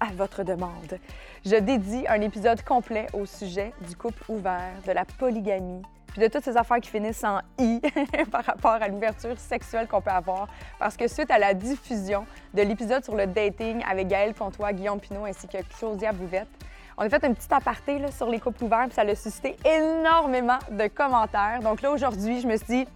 à votre demande. Je dédie un épisode complet au sujet du couple ouvert, de la polygamie, puis de toutes ces affaires qui finissent en i par rapport à l'ouverture sexuelle qu'on peut avoir. Parce que suite à la diffusion de l'épisode sur le dating avec Gaël Comtois, Guillaume Pinot ainsi que Claudia Bouvette, on a fait un petit aparté sur les couples ouverts, puis ça a suscité énormément de commentaires. Donc là, aujourd'hui, je me suis dit,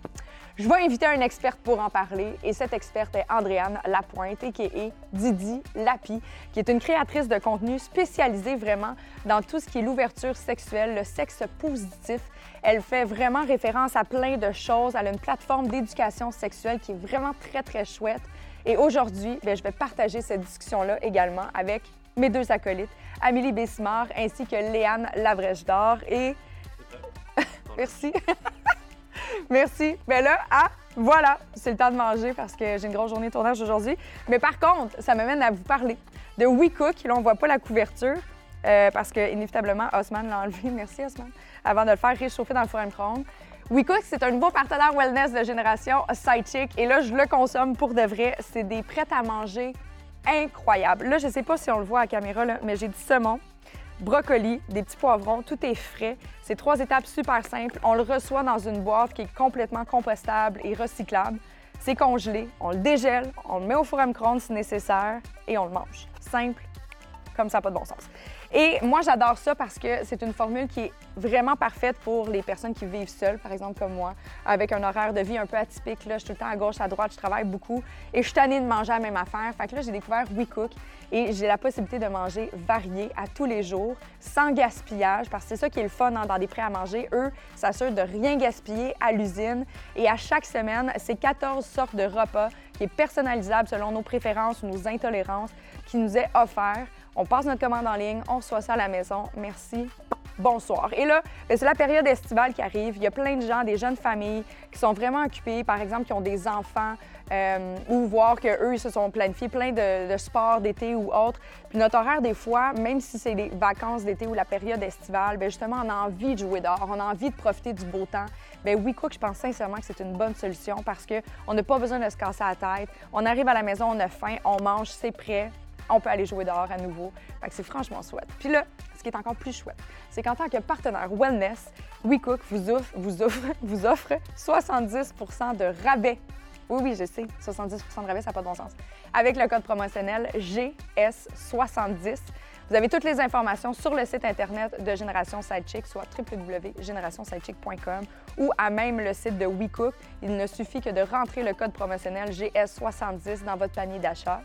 je vais inviter un experte pour en parler et cette experte est Andréane Lapointe, qui est Didi Lapi, qui est une créatrice de contenu spécialisée vraiment dans tout ce qui est l'ouverture sexuelle, le sexe positif. Elle fait vraiment référence à plein de choses. Elle a une plateforme d'éducation sexuelle qui est vraiment très, très chouette. Et aujourd'hui, ben, je vais partager cette discussion-là également avec mes deux acolytes, Amélie Bessimard ainsi que Léane Lavrèche d'Or. Et. Merci. Merci. Mais là, ah, voilà, c'est le temps de manger parce que j'ai une grosse journée de tournage aujourd'hui. Mais par contre, ça m'amène à vous parler de WeCook. Là, on voit pas la couverture euh, parce que, inévitablement, Osman l'a enlevé. Merci, Osman. Avant de le faire réchauffer dans le four à micro-ondes. WeCook, c'est un nouveau partenaire wellness de génération Sidechick. Et là, je le consomme pour de vrai. C'est des prêts à manger incroyables. Là, je sais pas si on le voit à la caméra, mais j'ai du saumon, brocoli, des petits poivrons, tout est frais. C'est trois étapes super simples. On le reçoit dans une boîte qui est complètement compostable et recyclable. C'est congelé, on le dégèle, on le met au four à micro-ondes si nécessaire et on le mange. Simple, comme ça, pas de bon sens. Et moi, j'adore ça parce que c'est une formule qui est vraiment parfaite pour les personnes qui vivent seules, par exemple comme moi, avec un horaire de vie un peu atypique. Là, je suis tout le temps à gauche, à droite, je travaille beaucoup et je suis tannée de manger la même affaire. Fait que là, j'ai découvert WeCook et j'ai la possibilité de manger varié à tous les jours, sans gaspillage, parce que c'est ça qui est le fun hein, dans des prêts à manger. Eux s'assurent de rien gaspiller à l'usine et à chaque semaine, c'est 14 sortes de repas qui est personnalisable selon nos préférences ou nos intolérances qui nous est offert. On passe notre commande en ligne, on reçoit ça à la maison. Merci. Bonsoir. Et là, ben, c'est la période estivale qui arrive. Il y a plein de gens, des jeunes familles qui sont vraiment occupés, par exemple, qui ont des enfants euh, ou voir qu'eux, ils se sont planifiés plein de, de sports d'été ou autres. Puis notre horaire, des fois, même si c'est les vacances d'été ou la période estivale, bien justement, on a envie de jouer dehors, on a envie de profiter du beau temps. Bien, WeCook, je pense sincèrement que c'est une bonne solution parce qu'on n'a pas besoin de se casser la tête. On arrive à la maison, on a faim, on mange, c'est prêt on peut aller jouer dehors à nouveau. C'est franchement chouette. Puis là, ce qui est encore plus chouette, c'est qu'en tant que partenaire wellness, WeCook vous offre, vous offre, vous offre 70% de rabais. Oui, oui, je sais, 70% de rabais, ça n'a pas de bon sens. Avec le code promotionnel GS70. Vous avez toutes les informations sur le site Internet de Génération Sidechick, soit www.générationsidechick.com ou à même le site de WeCook. Il ne suffit que de rentrer le code promotionnel GS70 dans votre panier d'achat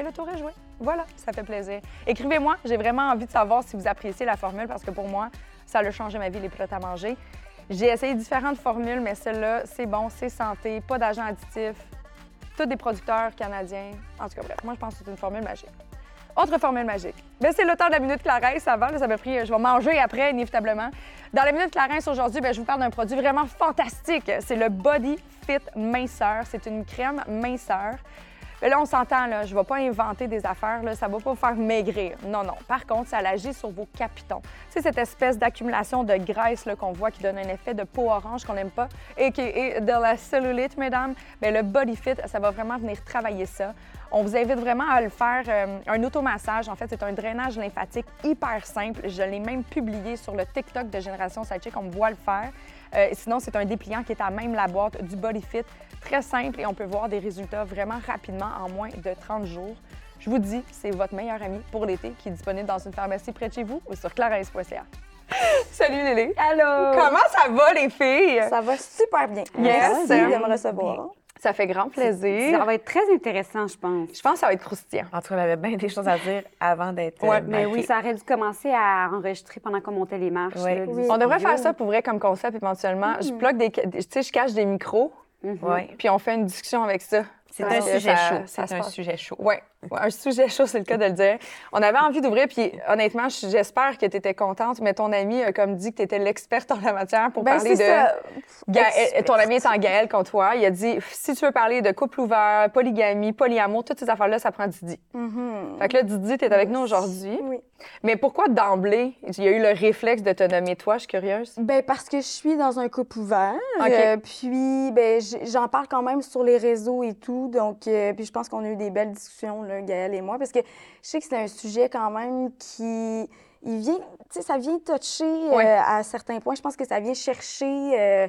et le tour est joué. Voilà, ça fait plaisir. Écrivez-moi, j'ai vraiment envie de savoir si vous appréciez la formule parce que pour moi, ça a changé ma vie, les plats à manger. J'ai essayé différentes formules, mais celle-là, c'est bon, c'est santé, pas d'agents additifs, tous des producteurs canadiens. En tout cas, bref, moi, je pense que c'est une formule magique. Autre formule magique. Ben, c'est le temps de la minute Clarence avant. Là, ça m'a pris. Je vais manger après, inévitablement. Dans la minute Clarence aujourd'hui, ben, je vous parle d'un produit vraiment fantastique. C'est le Body Fit Minceur. C'est une crème minceur. Là, on s'entend, là, je ne vais pas inventer des affaires, là, ça ne va pas vous faire maigrir. Non, non. Par contre, ça agit sur vos capitons. C'est cette espèce d'accumulation de graisse qu'on voit qui donne un effet de peau orange qu'on n'aime pas et qui est de la cellulite, mesdames. Bien, le Body Fit, ça va vraiment venir travailler ça. On vous invite vraiment à le faire, euh, un automassage. En fait, c'est un drainage lymphatique hyper simple. Je l'ai même publié sur le TikTok de Génération Sidechick. On me voit le faire. Euh, sinon, c'est un dépliant qui est à même la boîte du Body Fit. Très simple et on peut voir des résultats vraiment rapidement en moins de 30 jours. Je vous dis, c'est votre meilleur ami pour l'été qui est disponible dans une pharmacie près de chez vous ou sur clarence.ca. Salut Lily. Allô. Comment ça va les filles? Ça va super bien. Yes. Merci de me recevoir. Ça fait grand plaisir. Ça va être très intéressant, je pense. Je pense que ça va être croustillant. En tout cas, on avait bien des choses à dire avant d'être. Ouais, euh, Mais oui, ça aurait dû commencer à enregistrer pendant qu'on montait les marches. Ouais. là, du Oui. On devrait faire ça pour vrai comme concept éventuellement. Je bloque des, tu sais, je cache des micros, Ouais. puis on fait une discussion avec ça. C'est un sujet chaud. C'est un sujet chaud. Ouais. Un sujet chaud, c'est le cas de le dire. On avait envie d'ouvrir, puis honnêtement, je- j'espère que tu étais contente, mais ton ami a comme dit que tu étais l'experte en la matière pour Ben, parler de. ça. Gaël- ton ami est en Gaël contre toi. Il a dit si tu veux parler de couple ouvert, polygamie, polyamour, toutes ces affaires-là, ça prend Didi. Mhm. Fait que là, Didi, tu es avec nous aujourd'hui. Oui. Mais pourquoi d'emblée, il y a eu le réflexe de te nommer toi? Je suis curieuse. Ben parce que je suis dans un couple ouvert. OK. euh, puis ben j'en parle quand même sur les réseaux et tout. Donc euh, puis je pense qu'on a eu des belles discussions là, Gaëlle et moi parce que je sais que c'est un sujet quand même qui il vient, tu sais, ça vient toucher euh, à certains points. Je pense que ça vient chercher, euh,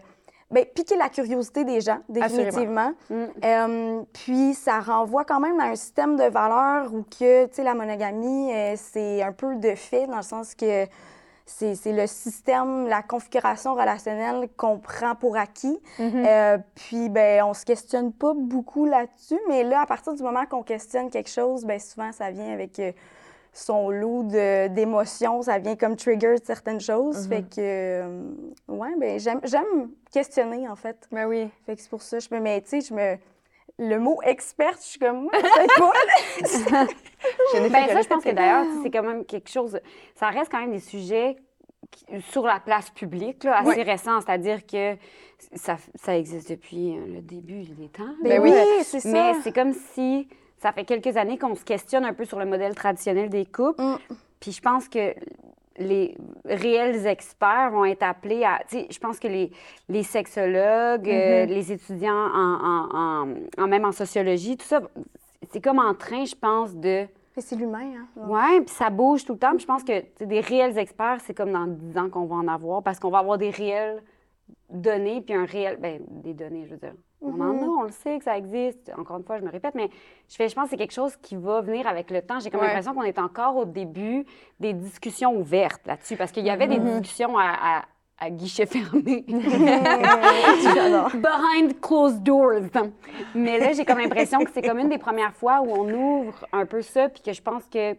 ben, piquer la curiosité des gens, définitivement. Mm. Euh, puis ça renvoie quand même à un système de valeurs où que, tu sais, la monogamie, euh, c'est un peu de fait dans le sens que c'est le système, la configuration relationnelle qu'on prend pour acquis. Euh, puis, ben, on se questionne pas beaucoup là-dessus, mais là, à partir du moment qu'on questionne quelque chose, ben, souvent, ça vient avec euh, son lot d'émotions, ça vient comme trigger certaines choses. Fait que, euh, ouais, ben, j'aime j'aime questionner, en fait. Ben oui. Fait que c'est pour ça, je me mets, tu sais, je me. Le mot experte, je suis comme. Je n'ai fait Ben que ça, je pense que d'ailleurs, c'est quand même quelque chose. Ça reste quand même des sujets qui- sur la place publique, là, assez Oui. récents. C'est-à-dire que ça, ça existe depuis euh, le début des temps. Ben Ben oui. oui, c'est ça. Mais c'est comme si ça fait quelques années qu'on se questionne un peu sur le modèle traditionnel des couples. Mm. Puis je pense que les réels experts vont être appelés à. Tu sais, je pense que les, les sexologues, euh, les étudiants en, en- en- en- même en sociologie, tout ça, c'est comme en train, je pense, de. C'est l'humain, hein. Ouais, puis ça bouge tout le temps. Puis je pense que des réels experts, c'est comme dans 10 ans qu'on va en avoir parce qu'on va avoir des réels données, puis un réel. Ben, des données, je veux dire. On en a, on le sait que ça existe. Encore une fois, je me répète, mais je, fais, je pense que c'est quelque chose qui va venir avec le temps. J'ai comme Ouais. l'impression qu'on est encore au début des discussions ouvertes là-dessus parce qu'il y avait des discussions à, à- à guichet fermé. Behind closed doors. Mais là, j'ai comme l'impression que c'est comme une des premières fois où on ouvre un peu ça, puis que je pense que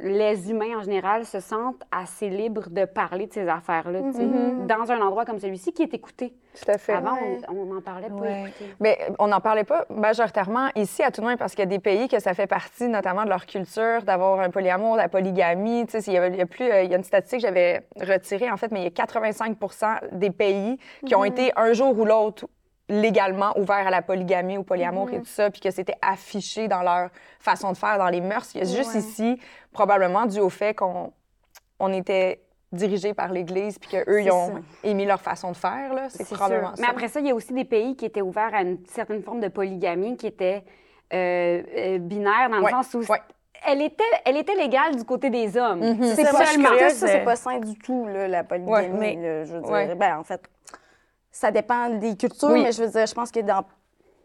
les humains en général se sentent assez libres de parler de ces affaires-là, sais, dans un endroit comme celui-ci qui est écouté. Tout à fait. Avant, Ouais. on n'en parlait pas Ouais. Mais on n'en parlait pas majoritairement ici, à tout le moins, parce qu'il y a des pays que ça fait partie, notamment de leur culture, d'avoir un polyamour, de la polygamie. Tu sais, il y, a, il y a plus, euh, il y a une statistique que j'avais retirée, en fait, mais il y a 85% des pays qui ont été un jour ou l'autre légalement ouverts à la polygamie, au polyamour et tout ça, puis que c'était affiché dans leur façon de faire, dans les mœurs. Il y a juste Ouais. ici, probablement dû au fait qu'on on était dirigés par l'Église, puis qu'eux, ils C'est ont ça. émis leur façon de faire. là. C'est C'est probablement sûr. ça. Mais après ça, il y a aussi des pays qui étaient ouverts à une certaine forme de polygamie qui était euh, euh, binaire dans le Ouais, sens où ouais. elle, était, elle était légale du côté des hommes. C'est ça, pas, curieuse, ça, c'est pas sain du tout, là, la polygamie. Ouais, mais- là, je veux dire, ouais. ben, en fait, ça dépend des cultures, Oui. mais je veux dire, je pense que dans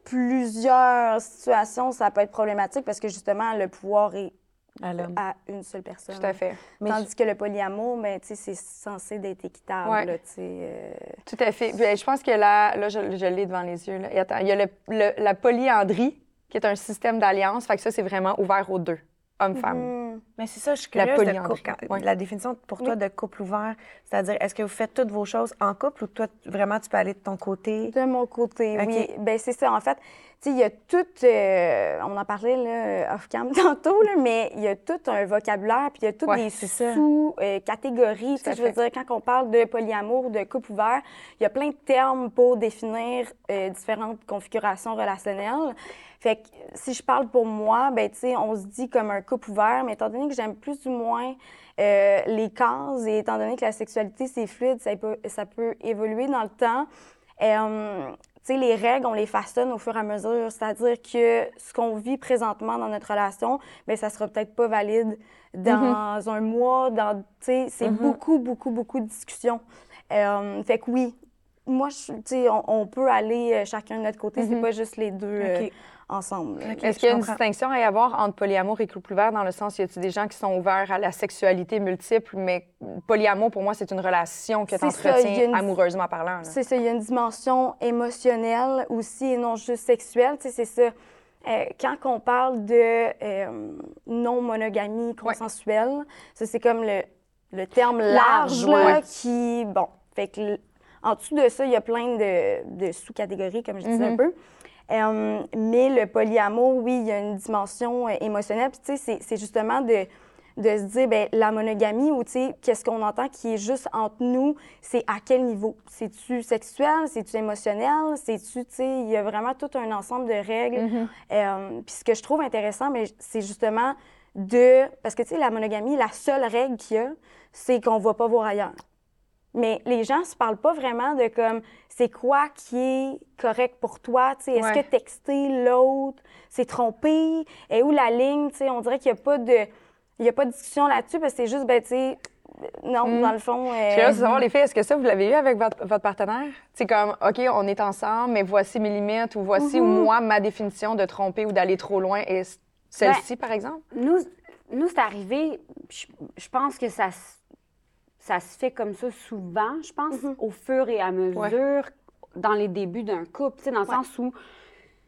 plusieurs situations, ça peut être problématique parce que justement, le pouvoir est À une seule personne. Tout à fait. Mais Tandis que le polyamour, ben, tu sais, c'est censé d'être équitable, Ouais. là, euh, Tout à fait. Puis, je pense que là, là je, je l'ai devant les yeux. Là. Et attends, il y a le- le- la polyandrie, qui est un système d'alliance. Fait que ça, c'est vraiment ouvert aux deux, hommes-femmes. hmm. Mais c'est ça, je suis La de polyandrie, couple- ouais. la définition pour toi de couple ouvert. C'est-à-dire, est-ce que vous faites toutes vos choses en couple ou toi, vraiment, tu peux aller de ton côté? De mon côté, OK. oui. Ben c'est ça. En fait, il y a tout. euh, on en parlait là, off-cam tantôt, là, mais il y a tout un vocabulaire, puis il y a toutes Ouais, des sous-catégories. Sais, je veux dire, quand on parle de polyamour, de couple ouvert, il y a plein de termes pour définir euh, différentes configurations relationnelles. Fait que si je parle pour moi, ben tu sais, on se dit comme un couple ouvert, mais étant donné que j'aime plus ou moins euh, les cases et étant donné que la sexualité c'est fluide, ça peut, ça peut évoluer dans le temps. Euh, les règles, on les façonne au fur et à mesure. C'est-à-dire que ce qu'on vit présentement dans notre relation, bien, ça sera peut-être pas valide dans un mois. Dans, tu sais, c'est beaucoup, beaucoup, beaucoup de discussions. Euh, fait que oui, moi, je- tu sais, on, on peut aller euh, chacun de notre côté. C'est pas juste les deux euh, ensemble. Est-ce qu'il y a une distinction à y avoir entre polyamour et couple ouvert dans le sens, y a-t-il des gens qui sont ouverts à la sexualité multiple, mais polyamour, pour moi, c'est une relation que tu entretiens une- amoureusement parlant. là? C'est ça, il y a une dimension émotionnelle aussi et non juste sexuelle. Tu sais, c'est ça. Euh, quand on parle de euh, non-monogamie consensuelle, ça, c'est comme le, le terme large, Large, là, ouais. qui, bon, fait que en dessous de ça, il y a plein de, de sous-catégories, comme je disais un peu. Euh, mais le polyamour, oui, il y a une dimension euh, émotionnelle. Puis, tu sais, c'est- justement de, de se dire, ben la monogamie, ou, tu sais, qu'est-ce qu'on entend qui est juste entre nous, c'est à quel niveau? C'est-tu sexuel? C'est-tu émotionnel? C'est-tu, tu sais, il y a vraiment tout un ensemble de règles. Mm-hmm. Euh, puis ce que je trouve intéressant, mais c'est justement de... Parce que, tu sais, la monogamie, la seule règle qu'il y a, c'est qu'on ne va pas voir ailleurs. Mais les gens se parlent pas vraiment de comme c'est quoi qui est correct pour toi, tu sais, est-ce Ouais. que texter l'autre, c'est tromper, et où la ligne, tu sais, on dirait qu'il n'y a pas de il y a pas de discussion là-dessus parce que c'est juste ben tu sais non, Mm. dans le fond euh, de savoir, les filles, est-ce que ça, vous l'avez eu avec votre, votre partenaire? C'est comme, OK, on est ensemble, mais voici mes limites, ou voici, Mhm. moi, ma définition de tromper ou d'aller trop loin est c- celle-ci, par exemple? Nous, nous c'est arrivé, je, je pense que ça, se- ça se fait comme ça souvent, je pense, au fur et à mesure, dans les débuts d'un couple, tu sais, dans le sens où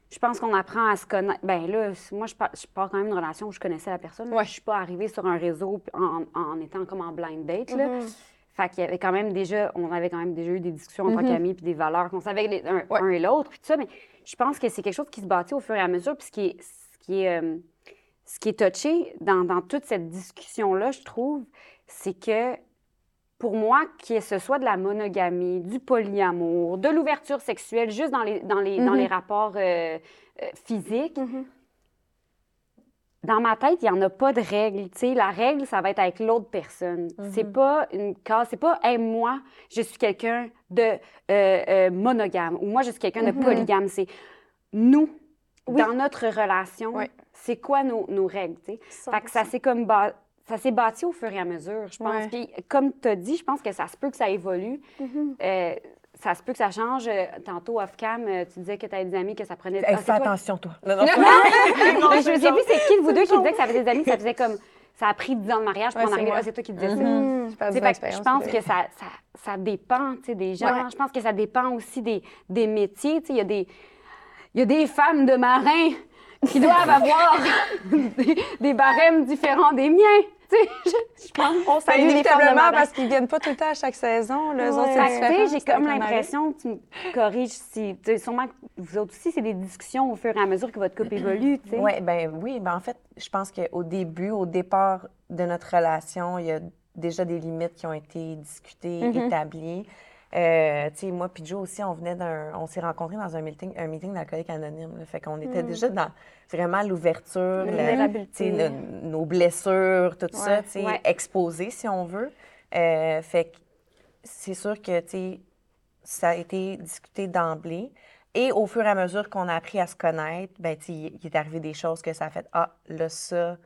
je pense qu'on apprend à se connaître. Ben là, moi, je pars, je pars quand même d'une relation où je connaissais la personne. là. Ouais. Je suis pas arrivée sur un réseau en, en étant comme en blind date, là. Mhm. Fait qu'il y avait quand même déjà, on avait quand même déjà eu des discussions en tant qu'amis puis des valeurs qu'on savait les- un, Ouais. un et l'autre puis tout ça, mais je pense que c'est quelque chose qui se bâtit au fur et à mesure puis ce qui est, ce qui est, euh, ce qui est touché dans, dans toute cette discussion-là, je trouve, c'est que pour moi, que ce soit de la monogamie, du polyamour, de l'ouverture sexuelle, juste dans les, dans les, dans les rapports euh, euh, physiques, Mhm. dans ma tête, il n'y en a pas de règle. Tu sais, la règle, ça va être avec l'autre personne. C'est pas une case, c'est pas, hey, moi, je suis quelqu'un de euh, monogame ou moi, je suis quelqu'un de polygame. C'est nous, dans notre relation, c'est quoi nos, nos règles. Fait que ça s'est comme ça s'est bâti au fur et à mesure, je pense. Ouais. Puis comme tu as dit, je pense que ça se peut que ça évolue. Euh, ça se peut que ça change. Euh, Tantôt, off-cam, euh, tu disais que tu avais des amis que ça prenait... Hey, Ah, fais toi? attention, toi. Non, non, Mais je me suis dit, c'est qui de vous deux qui disait que ça avait des amis, ça faisait comme. Ça a pris 10 ans de mariage pour Ouais, en arriver là. C'est toi qui disais ça. Je sais, de fait que l'expérience, je pense que ça, ça, ça dépend tu sais, des gens. Ouais. Je pense que ça dépend aussi des, des métiers. Tu sais, Il y, a des- il y a des femmes de marins qui doivent avoir des, des barèmes différents des miens. Je, je pense. on femmes de inévitablement marin. parce qu'ils viennent pas tout le temps à chaque saison. Autres, Ouais. j'ai comme l'impression, tu me corriges si. Sûrement que vous autres aussi, c'est des discussions au fur et à mesure que votre couple évolue. Ouais, ben oui, ben en fait, je pense qu'au début, au départ de notre relation, il y a déjà des limites qui ont été discutées, établies. Euh, tu sais, moi puis Joe aussi, on venait d'un, on s'est rencontrés dans un meeting, un meeting d'alcooliques anonymes. là. fait qu'on était déjà dans vraiment l'ouverture, sais, le- nos blessures, tout ça, tu sais, ouais. exposées si on veut. Euh, fait que c'est sûr que, tu sais, ça a été discuté d'emblée. Et au fur et à mesure qu'on a appris à se connaître, ben, tu sais, il est arrivé des choses que ça a fait Ah, là, ça,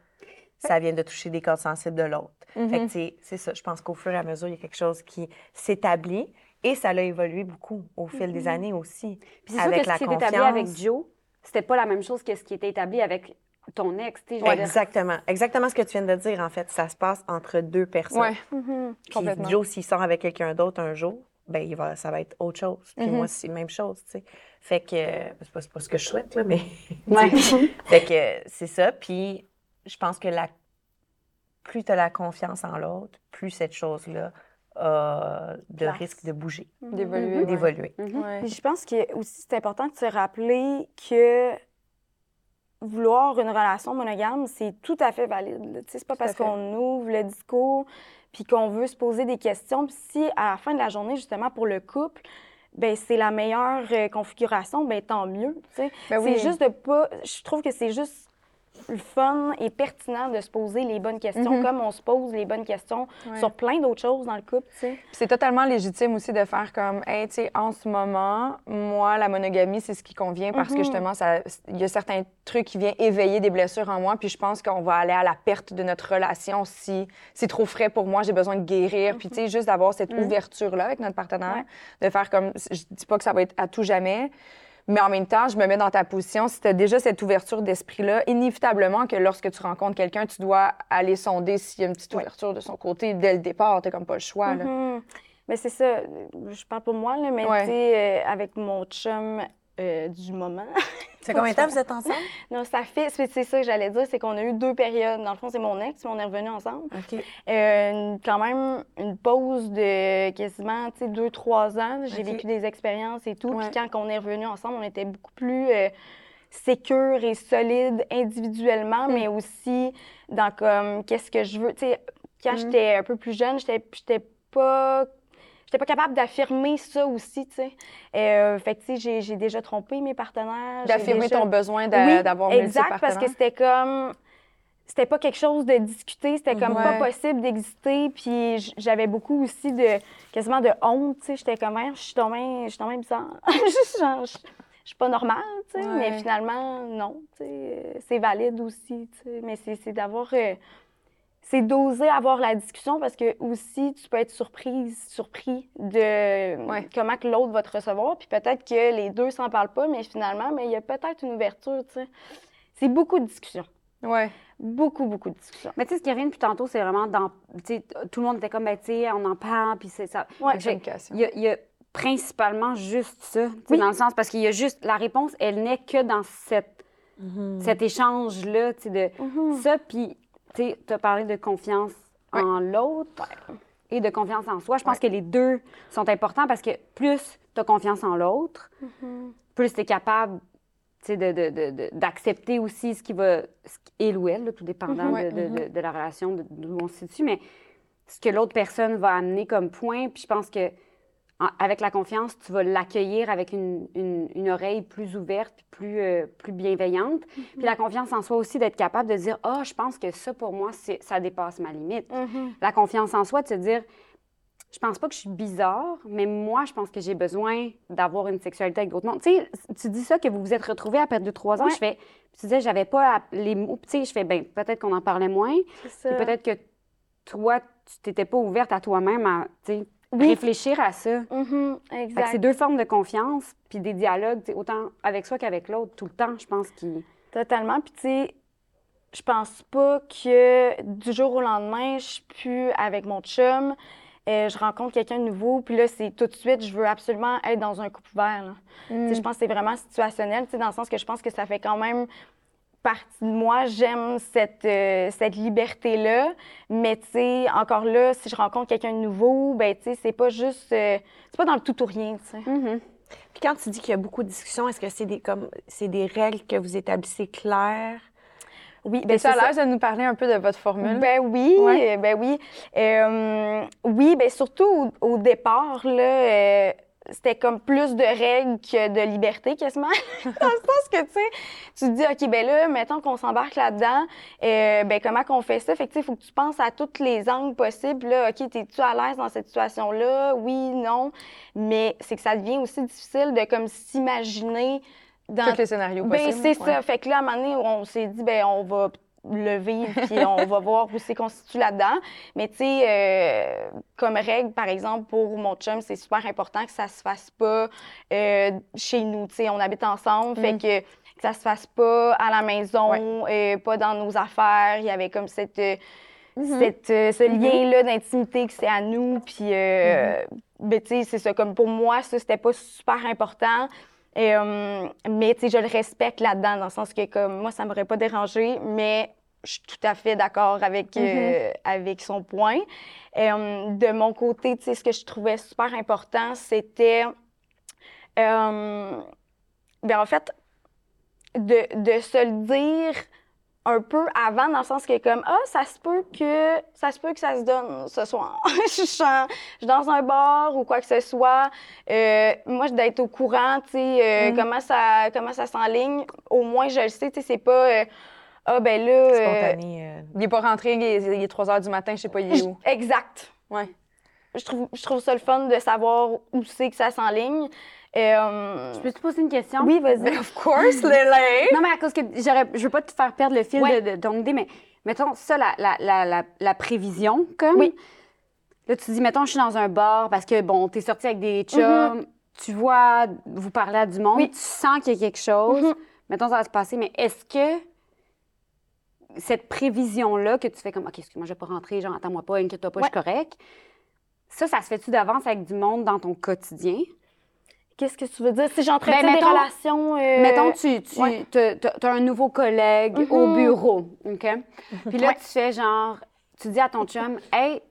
ça vient de toucher des cordes sensibles de l'autre. Fait que, tu sais, c'est ça. Je pense qu'au fur et à mesure, il y a quelque chose qui s'établit. Et ça l'a évolué beaucoup au fil des années aussi. Puis c'est sûr que ce qui s'est établi avec Joe, c'était pas la même chose que ce qui était établi avec ton ex. Exactement. Exactement ce que tu viens de dire, en fait. Ça se passe entre deux personnes. Ouais, Puis complètement. Joe, s'il sort avec quelqu'un d'autre un jour, ben il va, ça va être autre chose. Puis Mm-hmm. moi, c'est la même chose, tu sais. Fait que, c'est pas, ce que je souhaite, là, mais... Ouais. fait que c'est ça. Puis je pense que la... plus tu as la confiance en l'autre, plus cette chose-là a de Place. risque de bouger, D'évoluer. ouais. d'évoluer. Ouais. Puis je pense que aussi c'est important de se rappeler que vouloir une relation monogame, c'est tout à fait valide. C'est pas Tout parce qu'on ouvre le discours puis qu'on veut se poser des questions. Puis si à la fin de la journée, justement, pour le couple, ben c'est la meilleure euh, configuration, ben tant mieux. Ben oui. C'est juste de pas. Je trouve que c'est juste le fun et pertinent de se poser les bonnes questions, comme on se pose les bonnes questions Mhm. Ouais. sur plein d'autres choses dans le couple. C'est totalement légitime aussi de faire comme, hey, tu sais, en ce moment, moi, la monogamie, c'est ce qui convient parce que justement, ça- il y a certains trucs qui viennent éveiller des blessures en moi. Puis je pense qu'on va aller à la perte de notre relation si c'est trop frais pour moi, j'ai besoin de guérir. Puis tu sais, juste d'avoir cette ouverture-là avec notre partenaire, de faire comme, je dis pas que ça va être à tout jamais. Mais en même temps, je me mets dans ta position. Si tu as déjà cette ouverture d'esprit-là, inévitablement que lorsque tu rencontres quelqu'un, tu dois aller sonder s'il y a une petite ouverture de son côté dès le départ. Tu comme pas le choix. là. Mhm. Mais c'est ça, je parle pour moi, là, mais Ouais. tu sais, euh, avec mon chum euh, du moment. Ça fait combien de temps vous êtes ensemble? non, ça fait, c'est ça que j'allais dire, c'est qu'on a eu deux périodes. Dans le fond, c'est mon ex, mais on est revenus ensemble. OK. Euh, quand même une pause de quasiment tu sais, deux, trois ans. J'ai vécu des expériences et tout. Ouais. Puis quand on est revenus ensemble, on était beaucoup plus euh, sécure et solide individuellement, mais aussi dans comme qu'est-ce que je veux? Tu sais, quand Mm. j'étais un peu plus jeune, j'étais j'étais pas. J'étais pas capable d'affirmer ça aussi, tu sais. Euh, fait que, tu sais, j'ai- déjà trompé mes partenaires. D'affirmer déjà- ton besoin d'a- oui, d'avoir exact, parce que c'était comme c'était pas quelque chose de discuter, c'était comme Ouais. pas possible d'exister, puis j'avais beaucoup aussi de quasiment de honte, tu sais, j'étais comme Ah, je suis tombée, je suis bizarre. Je, suis pas normale, tu sais, mais finalement non, tu sais, c'est valide aussi, tu sais, mais c'est c'est d'avoir euh, c'est d'oser avoir la discussion parce que aussi tu peux être surprise, surpris de Ouais. comment que l'autre va te recevoir, puis peut-être que les deux s'en parlent pas, mais finalement, mais il y a peut-être une ouverture, tu sais. C'est beaucoup de discussions. Ouais. Beaucoup, beaucoup de discussions. Mais tu sais, ce qui revient depuis tantôt, c'est vraiment dans. Tu sais, tout le monde était comme, ben, tu sais, on en parle, puis c'est ça. Ouais. Il y, a, il y a principalement juste ça, Oui. dans le sens, parce qu'il y a juste. La réponse, elle n'est que dans cette, Mhm. cet échange-là, tu sais, de Mhm. ça, puis tu as parlé de confiance en l'autre et de confiance en soi. Je pense que les deux sont importants parce que plus tu as confiance en l'autre, Mhm. plus tu es capable sais, de- de- d'accepter aussi ce qui va, ce qui- il ou elle, là, tout dépendant Mhm. Ouais. de, la relation, de- d'où on se situe, mais ce que l'autre personne va amener comme point. Puis je pense que en- avec la confiance, tu vas l'accueillir avec une, une- une oreille plus ouverte, plus, euh, plus bienveillante. Puis la confiance en soi aussi, d'être capable de dire, ah, je pense que ça, pour moi, ça dépasse ma limite. Mhm. La confiance en soi, de se dire, je pense pas que je suis bizarre, mais moi, je pense que j'ai besoin d'avoir une sexualité avec d'autres mondes. Tu sais, tu dis ça que vous vous êtes retrouvés après deux, trois ans. Ouais. Je fais, tu disais, j'avais pas les mots. Tu sais, je fais, ben peut-être qu'on en parlait moins. Peut-être que toi, tu t'étais pas ouverte à toi-même à, Oui. réfléchir à ça. Mhm. Exact. c'est deux formes de confiance, puis des dialogues, autant avec soi qu'avec l'autre, tout le temps, je pense qu'il... Totalement. Puis, tu sais, je pense pas que du jour au lendemain, je suis plus avec mon chum. euh, je rencontre quelqu'un de nouveau, puis là, c'est tout de suite, je veux absolument être dans un couple ouvert. sais, Je pense que c'est vraiment situationnel, dans le sens que je pense que ça fait quand même partie de moi. J'aime cette, euh, cette liberté-là. Mais, tu sais, encore là, si je rencontre quelqu'un de nouveau, ben, tu sais, c'est pas juste. euh, c'est pas dans le tout ou rien, tu sais. Puis quand tu dis qu'il y a beaucoup de discussions, est-ce que c'est des, comme, c'est des règles que vous établissez claires? Oui, Ben, ben, ça c'est a l'air de nous parler un peu de votre formule. Ben oui, Ouais. euh, ben oui. Euh, oui, ben surtout au, au départ, là, euh, c'était comme plus de règles que de liberté quasiment. Dans le sens que, tu sais, tu te dis, OK, ben là, mettons qu'on s'embarque là-dedans, euh, ben comment qu'on fait ça? Fait que, tu sais, il faut que tu penses à tous les angles possibles. Là, OK, es-tu à l'aise dans cette situation-là? Oui, non. Mais c'est que ça devient aussi difficile de comme s'imaginer dans Tous les scénarios ben, possibles. c'est ouais. ça. Fait que là, à un moment donné, on s'est dit, ben on va le vivre, puis on va voir où c'est constitué là-dedans. Mais tu sais, euh, comme règle, par exemple, pour mon chum, c'est super important que ça se fasse pas euh, chez nous. Tu sais, on habite ensemble, fait Mm. que, que ça se fasse pas à la maison, euh, pas dans nos affaires. Il y avait comme cette... Mm-hmm. cette, euh, ce lien-là d'intimité que c'est à nous. Puis, euh, Mm-hmm. ben, tu sais, c'est ça. Comme pour moi, ça, c'était pas super important. Et, euh, mais, tu sais, je le respecte là-dedans, dans le sens que, comme, moi, ça m'aurait pas dérangé, mais je suis tout à fait d'accord avec, euh, avec son point. Et, euh, de mon côté, tu sais, ce que je trouvais super important, c'était, euh, ben, en fait, de, de se le dire un peu avant, dans le sens que comme ah ça se peut que ça se peut que ça se donne ce soir. je, en- je dans un bar ou quoi que ce soit. Euh, moi d'être au courant, tu sais euh, comment ça comment ça s'enligne. Au moins je le sais, tu sais c'est pas euh, ah ben là. euh, Spontané. Il est pas rentré, il est, il est 3 h du matin, je sais pas, il est où. exact. Ouais. Je trouve je trouve ça le fun de savoir où c'est que ça s'enligne. Euh, Je peux te poser une question? oui vas-y. Of course, Lélé! Non, mais à cause que je veux pas te faire perdre le fil Ouais. de, de ton idée, mais mettons ça, la, la, la, la, prévision, comme. Oui. Là, tu dis, mettons, je suis dans un bar parce que, bon, t'es sorti avec des chums, tu vois, vous parlez à du monde, Oui. tu sens qu'il y a quelque chose. Mhm. Mettons, ça va se passer, mais est-ce que cette prévision-là que tu fais comme, OK, excuse-moi, je vais pas rentrer, genre, attends-moi pas, inquiète-toi pas, je suis correct. Ça, ça se fait-tu d'avance avec du monde dans ton quotidien? Qu'est-ce que tu veux dire? Si j'entretiens Ben, des mettons- relations... euh, Mettons, tu, tu ouais. as, un nouveau collègue au Mhm. bureau, OK? Puis là, Ouais. tu fais genre, tu dis à ton chum, hey,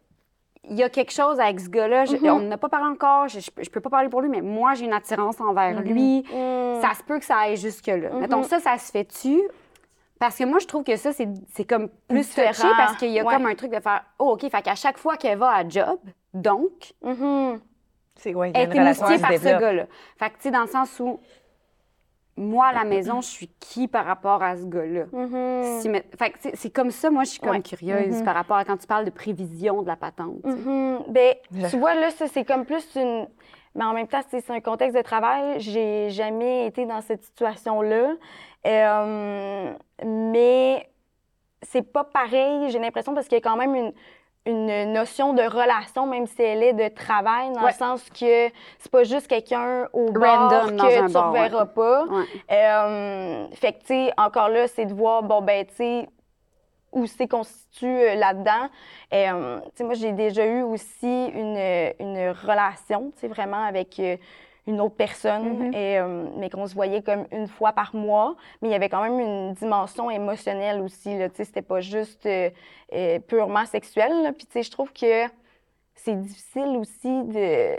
il y a quelque chose avec ce gars-là, je- Mhm. on n'a pas parlé encore, je, je, peux- pas parler pour lui, mais moi, j'ai une attirance envers lui. Mm. Ça se peut que ça aille jusque-là. Mhm. Mettons, ça, ça se fait-tu? Parce que moi, je trouve que ça, c'est comme plus touché parce qu'il y a Ouais. comme un truc de faire, oh, OK, fait qu'à chaque fois qu'elle va à job, donc. C'est ouais, qui par ce gars-là. Fait que, tu sais, dans le sens où, moi, à la maison, je suis qui par rapport à ce gars-là? Mhm. Si mais- Fait que, tu sais, c'est comme ça, moi, je suis comme Ouais. curieuse Mhm. par rapport à quand tu parles de prévision de la patente. tu sais. Mhm. Ben, Je- tu vois, là, ça, c'est comme plus une. Mais en même temps, c'est c'est un contexte de travail. J'ai jamais été dans cette situation-là. Euh, mais c'est pas pareil, j'ai l'impression, parce qu'il y a quand même une, une notion de relation, même si elle est de travail, dans Ouais. le sens que c'est pas juste quelqu'un au bar Random que tu ouais. reverras pas. Ouais. Euh, fait que, tu sais, encore là, c'est de voir, bon, ben, tu sais, où c'est constitue euh, là-dedans. Euh, tu sais, moi, j'ai déjà eu aussi une, une relation, tu sais, vraiment avec euh, une autre personne, Mm-hmm. et, euh, mais qu'on se voyait comme une fois par mois. Mais il y avait quand même une dimension émotionnelle aussi, là, tu sais, c'était pas juste euh, euh, purement sexuel, là. Puis, tu sais, je trouve que c'est difficile aussi de,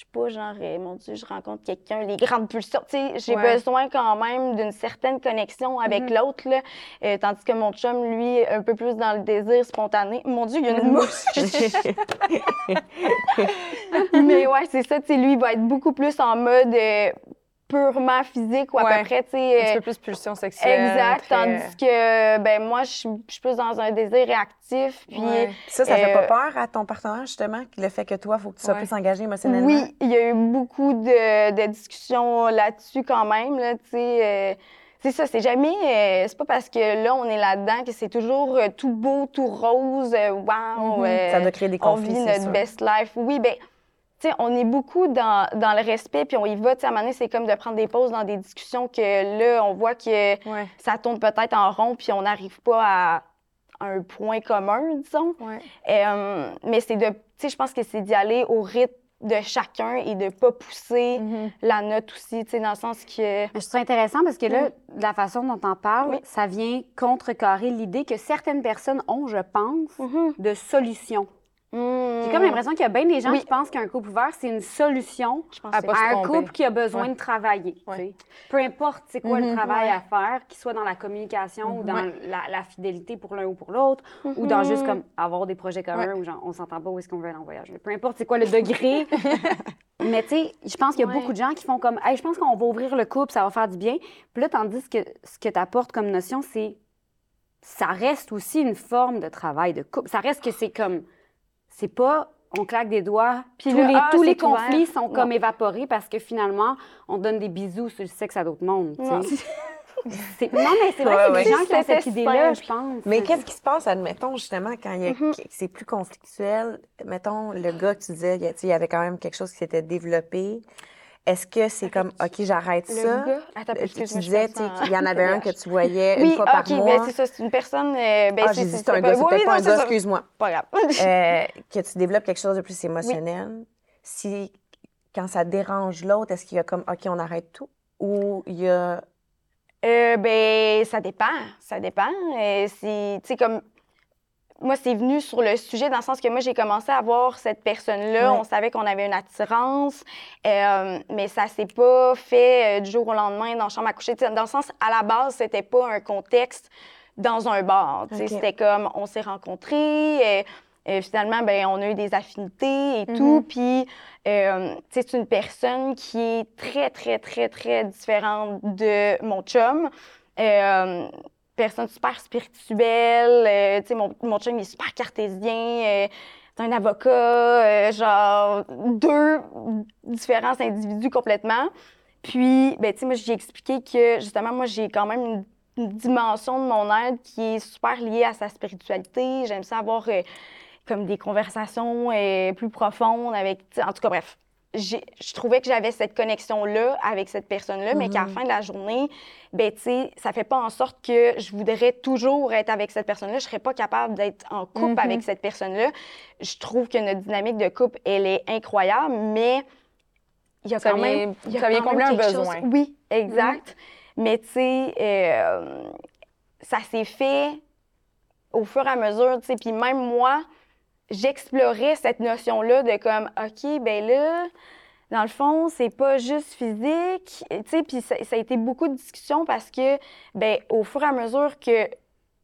je- sais pas, genre, euh, mon Dieu, je rencontre quelqu'un, les grandes pulsions. Tu sais, j'ai Ouais. besoin quand même d'une certaine connexion avec Mhm. l'autre, là. Euh, tandis que mon chum, lui, un peu plus dans le désir spontané. Mon Dieu, il y a une mouche! Mais ouais, c'est ça, tu sais, lui, il va être beaucoup plus en mode euh, purement physique ou à Ouais. peu près, tu Un sais. petit euh, peu plus pulsion sexuelle. Exact, très- tandis que, ben moi, je suis plus dans un désir réactif, puis... Ouais. Ça, ça fait Euh, pas peur à ton partenaire, justement, le fait que toi, il faut que tu sois Ouais. plus engagé émotionnellement? Oui, il y a eu beaucoup de, de discussions là-dessus quand même. Là, tu sais, euh, c'est ça, c'est jamais. euh, c'est pas parce que là, on est là-dedans que c'est toujours euh, tout beau, tout rose. euh, wow! Mhm. euh, Ça doit créer des on conflits, vit notre sûr. best life. Oui, ben sais, on est beaucoup dans, dans le respect, puis on y va. Tu sais, à un moment donné, c'est comme de prendre des pauses dans des discussions que là, on voit que Ouais. ça tourne peut-être en rond, puis on n'arrive pas à un point commun, disons. Ouais. Euh, mais c'est de, tu sais, je pense que c'est d'y aller au rythme de chacun et de pas pousser Mhm. la note aussi, tu sais, dans le sens que. Mais je trouve ça intéressant parce que là, de la façon dont on parle, Oui. ça vient contrecarrer l'idée que certaines personnes ont, je pense, Mhm. de solutions. Mm. J'ai comme l'impression qu'il y a bien des gens Oui. qui pensent qu'un couple ouvert, c'est une solution À un couple qui a besoin Ouais. de travailler. Ouais. Peu importe c'est quoi Mhm. le travail Ouais. à faire, qu'il soit dans la communication ou dans Ouais. la, la fidélité pour l'un ou pour l'autre, ou dans Mhm. juste comme avoir des projets communs où genre, on s'entend pas où est-ce qu'on veut aller en voyage. Peu importe c'est quoi le degré. Mais tu sais, je pense qu'il y a beaucoup de gens qui font comme hey, je pense qu'on va ouvrir le couple, ça va faire du bien. Puis là, tandis que ce que tu apportes comme notion, c'est ça reste aussi une forme de travail de couple. Ça reste que c'est comme c'est pas on claque des doigts, Puis tous les, ah, tous les c'est ouvert. conflits sont Non. comme évaporés parce que finalement, on donne des bisous sur le sexe à d'autres mondes. Non. Mais c'est vrai Ouais, a ouais. des gens qui ont cette idée-là, je pense. Mais qu'est-ce qui se passe, admettons, justement, quand il y a- Mhm. que c'est plus conflictuel? Mettons, le gars que tu disais, il y avait quand même quelque chose qui s'était développé. Est-ce que c'est comme, OK, j'arrête ça? gars? Attends, Tu disais, pense tu sais, en- qu'il y en avait un que tu voyais Oui, une fois par ok, mois. ben c'est ça, c'est une personne. euh, ben ah, j'ai dit c'est un gars, c'est oui, peut-être pas un gars, excuse-moi. Pas grave. Euh, que tu développes quelque chose de plus émotionnel. Si, quand ça dérange l'autre, est-ce qu'il y a comme, OK, on arrête tout? Ou il y a. Euh, ben, ça dépend. Ça dépend. Euh, c'est, tu sais, comme. Moi, c'est venu sur le sujet dans le sens que moi, j'ai commencé à voir cette personne-là. Ouais. On savait qu'on avait une attirance, euh, mais ça s'est pas fait euh, du jour au lendemain dans la chambre à coucher. Dans le sens, à la base, c'était pas un contexte dans un bar. C'était comme, on s'est rencontrés. euh, euh, finalement, ben, on a eu des affinités et tout. Puis, euh, c'est une personne qui est très, très, très, très différente de mon chum. Euh, personne super spirituelle. euh, tu sais, mon, mon chum, est super cartésien. euh, c'est un avocat. euh, genre, deux différents individus complètement. Puis, ben, tu sais, moi, j'ai expliqué que, justement, moi, j'ai quand même une, dimension de mon être qui est super liée à sa spiritualité. J'aime ça avoir euh, comme des conversations plus profondes avec, en tout cas, bref. Je trouvais que j'avais cette connexion-là avec cette personne-là, mais qu'à la fin de la journée, ben, tu sais, ça fait pas en sorte que je voudrais toujours être avec cette personne-là. Je serais pas capable d'être en couple Mhm. avec cette personne-là. Je trouve que notre dynamique de couple, elle est incroyable, mais il y a Ça quand même. il y a ça quand même combler un besoin. chose- Oui, exact. Mais tu sais, euh, ça s'est fait au fur et à mesure, tu sais. Puis même moi, j'explorais cette notion-là de comme, OK, ben là, dans le fond, c'est pas juste physique, tu sais. Puis ça, a été beaucoup de discussions parce que, ben au fur et à mesure que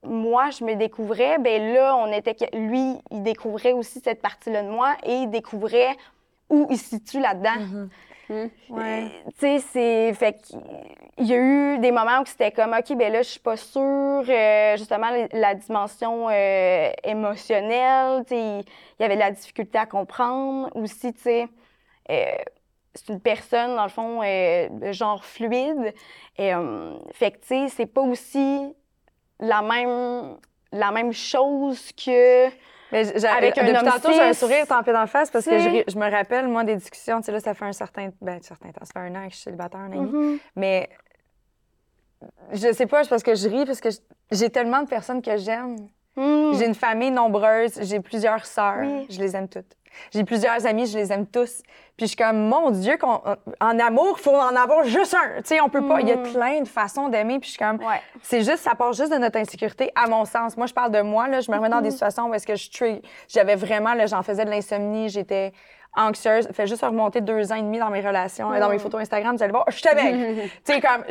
moi, je me découvrais, ben là, on était, lui, il découvrait aussi cette partie-là de moi et il découvrait où il se situe là-dedans. Ouais. Euh, Tu sais, c'est. Fait qu'il y a eu des moments où c'était comme, OK, ben là, je suis pas sûre, euh, justement, la- dimension euh, émotionnelle, tu sais, il y avait de la difficulté à comprendre. Aussi, tu sais, euh, c'est une personne, dans le fond, de genre fluide. Et, fait que, tu sais, c'est pas aussi la même, la même chose que. Mais Avec un depuis tantôt, j'ai un sourire tempé d'en face parce que je, me rappelle, moi, des discussions. Tu sais, là, ça fait un certain, ben, un certain temps. Ça fait un an que je suis célibataire, un an. Mhm. Mais je sais pas, c'est parce que je ris, parce que j'ai tellement de personnes que j'aime. Mhm. J'ai une famille nombreuse, j'ai plusieurs sœurs, Oui. je les aime toutes. J'ai plusieurs amis, je les aime tous. Puis je suis comme, mon Dieu, qu'on- en amour, il faut en avoir juste un. Tu sais, on peut pas. Il y a Mhm. plein de façons d'aimer. Puis je suis comme, Ouais. c'est juste, ça part juste de notre insécurité, à mon sens. Moi, je parle de moi, là. Je me remets dans des situations où est-ce que je suis. J'avais vraiment, là, j'en faisais de l'insomnie, j'étais anxieuse. Fait juste remonter deux ans et demi dans mes relations. Et dans mes photos Instagram, vous allez voir, je t'avais. tu sais, comme,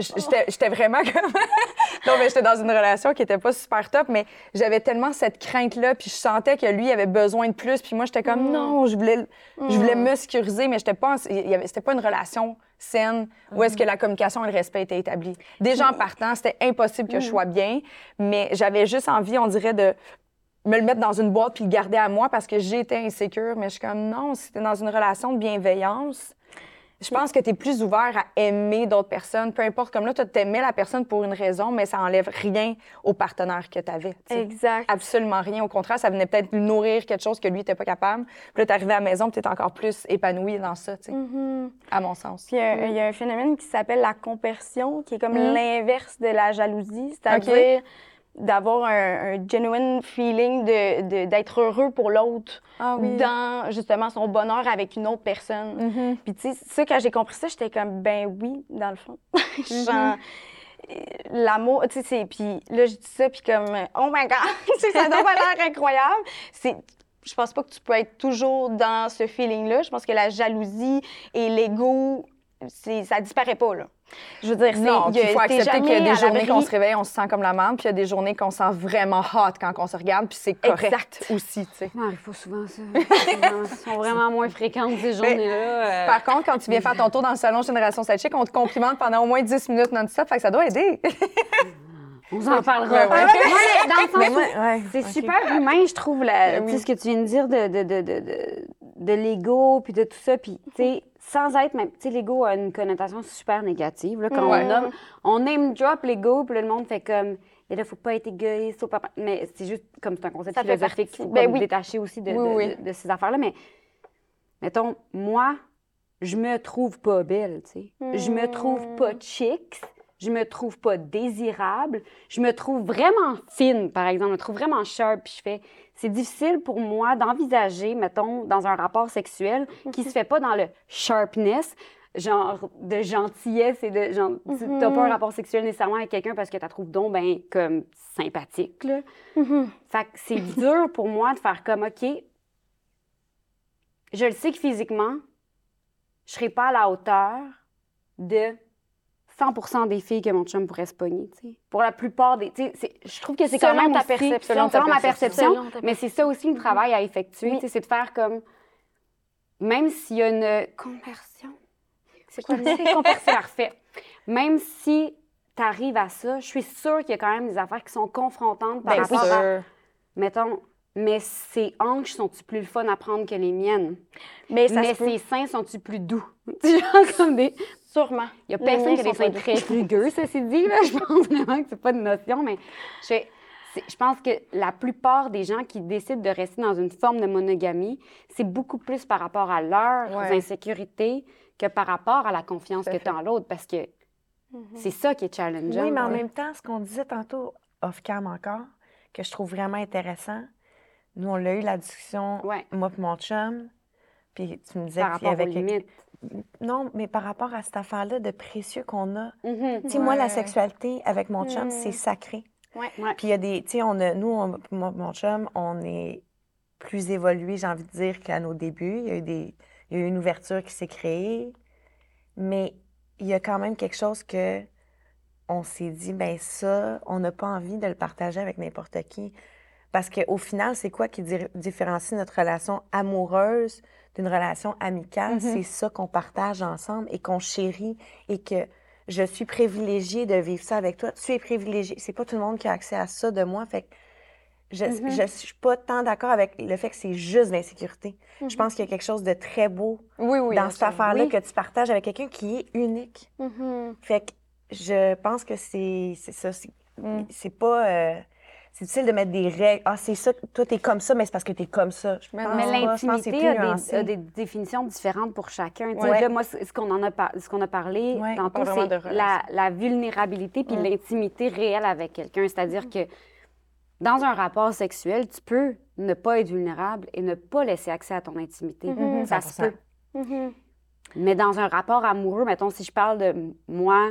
j'étais vraiment comme. non, mais j'étais dans une relation qui était pas super top, mais j'avais tellement cette crainte-là, puis je sentais que lui avait besoin de plus. Puis moi, j'étais comme, non, je voulais, je voulais me sécuriser, mais j'étais pas, c'était pas une relation saine où est-ce que la communication et le respect étaient établis. Déjà en partant, c'était impossible que je sois bien, mais j'avais juste envie, on dirait, de me le mettre dans une boîte puis le garder à moi parce que j'étais insécure. Mais je suis comme, non, si t'es dans une relation de bienveillance, je pense que tu es plus ouvert à aimer d'autres personnes. Peu importe, comme là, tu t'aimais la personne pour une raison, mais ça enlève rien au partenaire que tu avais. Exact. Absolument rien. Au contraire, ça venait peut-être nourrir quelque chose que lui n'était pas capable. Puis là, t'es arrivé à la maison, tu es encore plus épanoui dans ça, tu sais, Mhm. à mon sens. Puis il y, a, il y a un phénomène qui s'appelle la compersion, qui est comme Mhm. l'inverse de la jalousie, c'est-à-dire d'avoir un, un genuine feeling de- d'être heureux pour l'autre Ah dans justement son bonheur avec une autre personne. Mhm. Puis tu sais, ça, quand j'ai compris ça, j'étais comme, ben oui, dans le fond. Genre, euh, L'amour, tu sais, puis là, je dis ça, puis comme, oh my God, ça doit pas l'air incroyable. C'est, je pense pas que tu peux être toujours dans ce feeling-là. Je pense que la jalousie et l'ego, ça disparaît pas, là. Je veux dire, c'est, Non, il il faut accepter qu'il y a des journées qu'on se réveille, on se sent comme la merde, puis il y a des journées qu'on sent vraiment hot quand on se regarde, puis c'est correct Exact. aussi, tu sais. Ça m'arrive pas souvent, ça. Elles sont vraiment moins fréquentes, ces journées-là. euh. Par contre, quand tu viens faire ton tour dans le salon Génération Sidechick, on te complimente pendant au moins 10 minutes non-stop, fait que ça doit aider. On s'en parlera. Ouais, c'est super humain, je trouve, la, Ben tu sais, oui. ce que tu viens de dire de, de, de, de, de, de l'ego, puis de tout ça. Puis, tu sais, sans être même, tu sais, l'ego a une connotation super négative. Là, quand Ouais. on, nomme, on name drop l'ego, puis là, le monde fait comme, mais là, faut pas être égoïste, faut pas. Mais c'est juste comme c'est un concept Ça fait philosophique, faut Ben oui. détacher aussi de, Oui, de- oui. de- de ces affaires-là. Mais, mettons, moi, je me trouve pas belle, tu sais. Je me trouve pas chic. Je me trouve pas désirable. Je me trouve vraiment fine, par exemple. Je me trouve vraiment sharp. Puis je fais, c'est difficile pour moi d'envisager, mettons, dans un rapport sexuel qui se fait pas dans le sharpness, genre de gentillesse et de genre, tu n'as pas un rapport sexuel nécessairement avec quelqu'un parce que tu la trouves donc ben comme sympathique là. Fait que c'est dur pour moi de faire comme OK. Je le sais que physiquement, je serai pas à la hauteur de 100% des filles que mon chum pourrait se pogner. Pour la plupart des, je trouve que c'est quand même ta aussi- perception. selon, ta ma perception. perception, Selon ta mais c'est ça aussi le travail à effectuer, Oui. c'est de faire comme même s'il y a une conversion. C'est quoi mot? conversion parfait. Même si tu arrives à ça, je suis sûre qu'il y a quand même des affaires qui sont confrontantes par Bien rapport à sûr. mettons mais ces hanches sont-tu plus le fun à prendre que les miennes? Mais ça mais se peut. ces seins sont-tu plus doux? Tu vois, comme des... Sûrement. Il y a personne qui a des seins très rugueux, ceci dit. Là. Je pense vraiment que c'est pas une notion, mais je, je pense que la plupart des gens qui décident de rester dans une forme de monogamie, c'est beaucoup plus par rapport à leurs Ouais. insécurités que par rapport à la confiance que tu as en l'autre, parce que c'est ça qui est challengeant. Oui, mais en Ouais. même temps, ce qu'on disait tantôt off-cam encore, que je trouve vraiment intéressant, nous, on l'a eu la discussion, Ouais. moi et mon chum, Puis tu me disais Par qu'il y rapport aux avait limites. Non, mais par rapport à cette affaire-là de précieux qu'on a. Mhm. Tu sais, moi, la sexualité avec mon chum, Mm. c'est sacré. Ouais. Puis il y a des. Tu sais, on a, nous, on- mon, mon chum, on est plus évolué, j'ai envie de dire, qu'à nos débuts. Il y a eu, des, il y a eu une ouverture qui s'est créée. Mais il y a quand même quelque chose que on s'est dit, ben ça, on n'a pas envie de le partager avec n'importe qui. Parce qu'au final, c'est quoi qui di- différencie notre relation amoureuse d'une relation amicale? Mhm. C'est ça qu'on partage ensemble et qu'on chérit et que je suis privilégiée de vivre ça avec toi. Tu es privilégiée. C'est pas tout le monde qui a accès à ça de moi. Fait que je, Mhm. je suis pas tant d'accord avec le fait que c'est juste l'insécurité. Je pense qu'il y a quelque chose de très beau Oui, oui. dans cette affaire-là Oui. que tu partages avec quelqu'un qui est unique. Fait que je pense que c'est c'est ça. C'est Mm. c'est pas. euh, c'est difficile de mettre des règles. Ah, c'est ça, toi, t'es comme ça, mais c'est parce que t'es comme ça. Je Mais pense l'intimité a, a des définitions différentes pour chacun. Ouais. Là, moi, ce qu'on en a, par- ce qu'on a parlé Ouais, tantôt, c'est la, la vulnérabilité puis Mm. l'intimité réelle avec quelqu'un. C'est-à-dire que dans un rapport sexuel, tu peux ne pas être vulnérable et ne pas laisser accès à ton intimité. Mhm. Ça se 100%. peut. Mais dans un rapport amoureux, mettons, si je parle de moi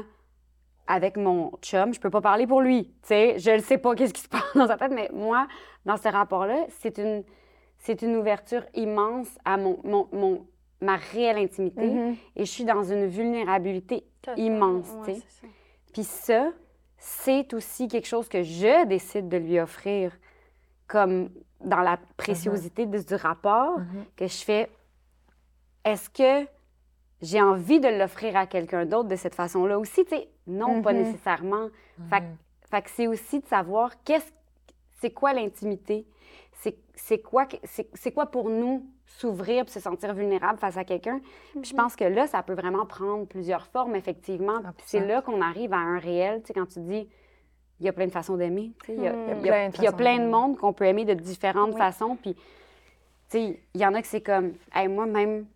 avec mon chum, je peux pas parler pour lui. Tu sais, je ne sais pas qu'est-ce qui se passe dans sa tête, mais moi, dans ce rapport-là, c'est une, c'est une ouverture immense à mon, mon, mon- ma réelle intimité. Mhm. Et je suis dans une vulnérabilité immense, tu Ouais, sais. ça. Puis ça, c'est aussi quelque chose que je décide de lui offrir, comme dans la préciosité de- du rapport, Mhm. que je fais. Est-ce que j'ai envie de l'offrir à quelqu'un d'autre de cette façon-là aussi? Tu sais, non, pas Mhm. nécessairement. Fait que c'est aussi de savoir qu'est-ce, c'est quoi l'intimité? C'est, quoi, c'est, quoi pour nous s'ouvrir puis se sentir vulnérable face à quelqu'un? Je pense que là, ça peut vraiment prendre plusieurs formes, effectivement. C'est 100%. là qu'on arrive à un réel, tu sais, quand tu dis, il y a plein de façons d'aimer. tu sais, Il y a, Mhm. il y a- Il y a plein de monde qu'on peut aimer de différentes Oui. façons. Puis, il y en a que c'est comme, hey, moi, même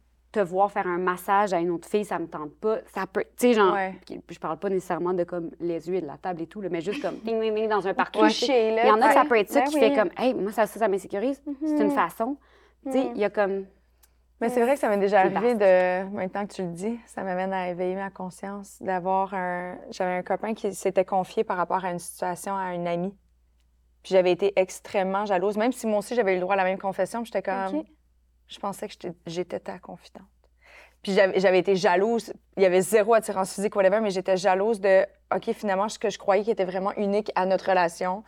te voir faire un massage à une autre fille, ça me tente pas. Ça peut, tu sais, genre, Ouais. je parle pas nécessairement de comme les yeux et de la table et tout, là, mais juste comme ding, ding, ding dans un là. Il y en a que ça peut être ça Ben qui oui. fait comme, hey, moi, ça, ça, ça m'insécurise. C'est une Mhm. façon. Tu sais, il y a comme, Mais c'est vrai que ça m'est déjà arrivé de, maintenant que tu le dis, ça m'amène à éveiller ma conscience, d'avoir un, j'avais un copain qui s'était confié par rapport à une situation à une amie. Puis j'avais été extrêmement jalouse, même si moi aussi j'avais eu le droit à la même confession, j'étais comme, Ok. Je pensais que j'étais- ta confidente. Puis j'avais été jalouse, il y avait zéro attirance physique, whatever, mais j'étais jalouse de, OK, finalement, ce que je croyais qui était vraiment unique à notre relation,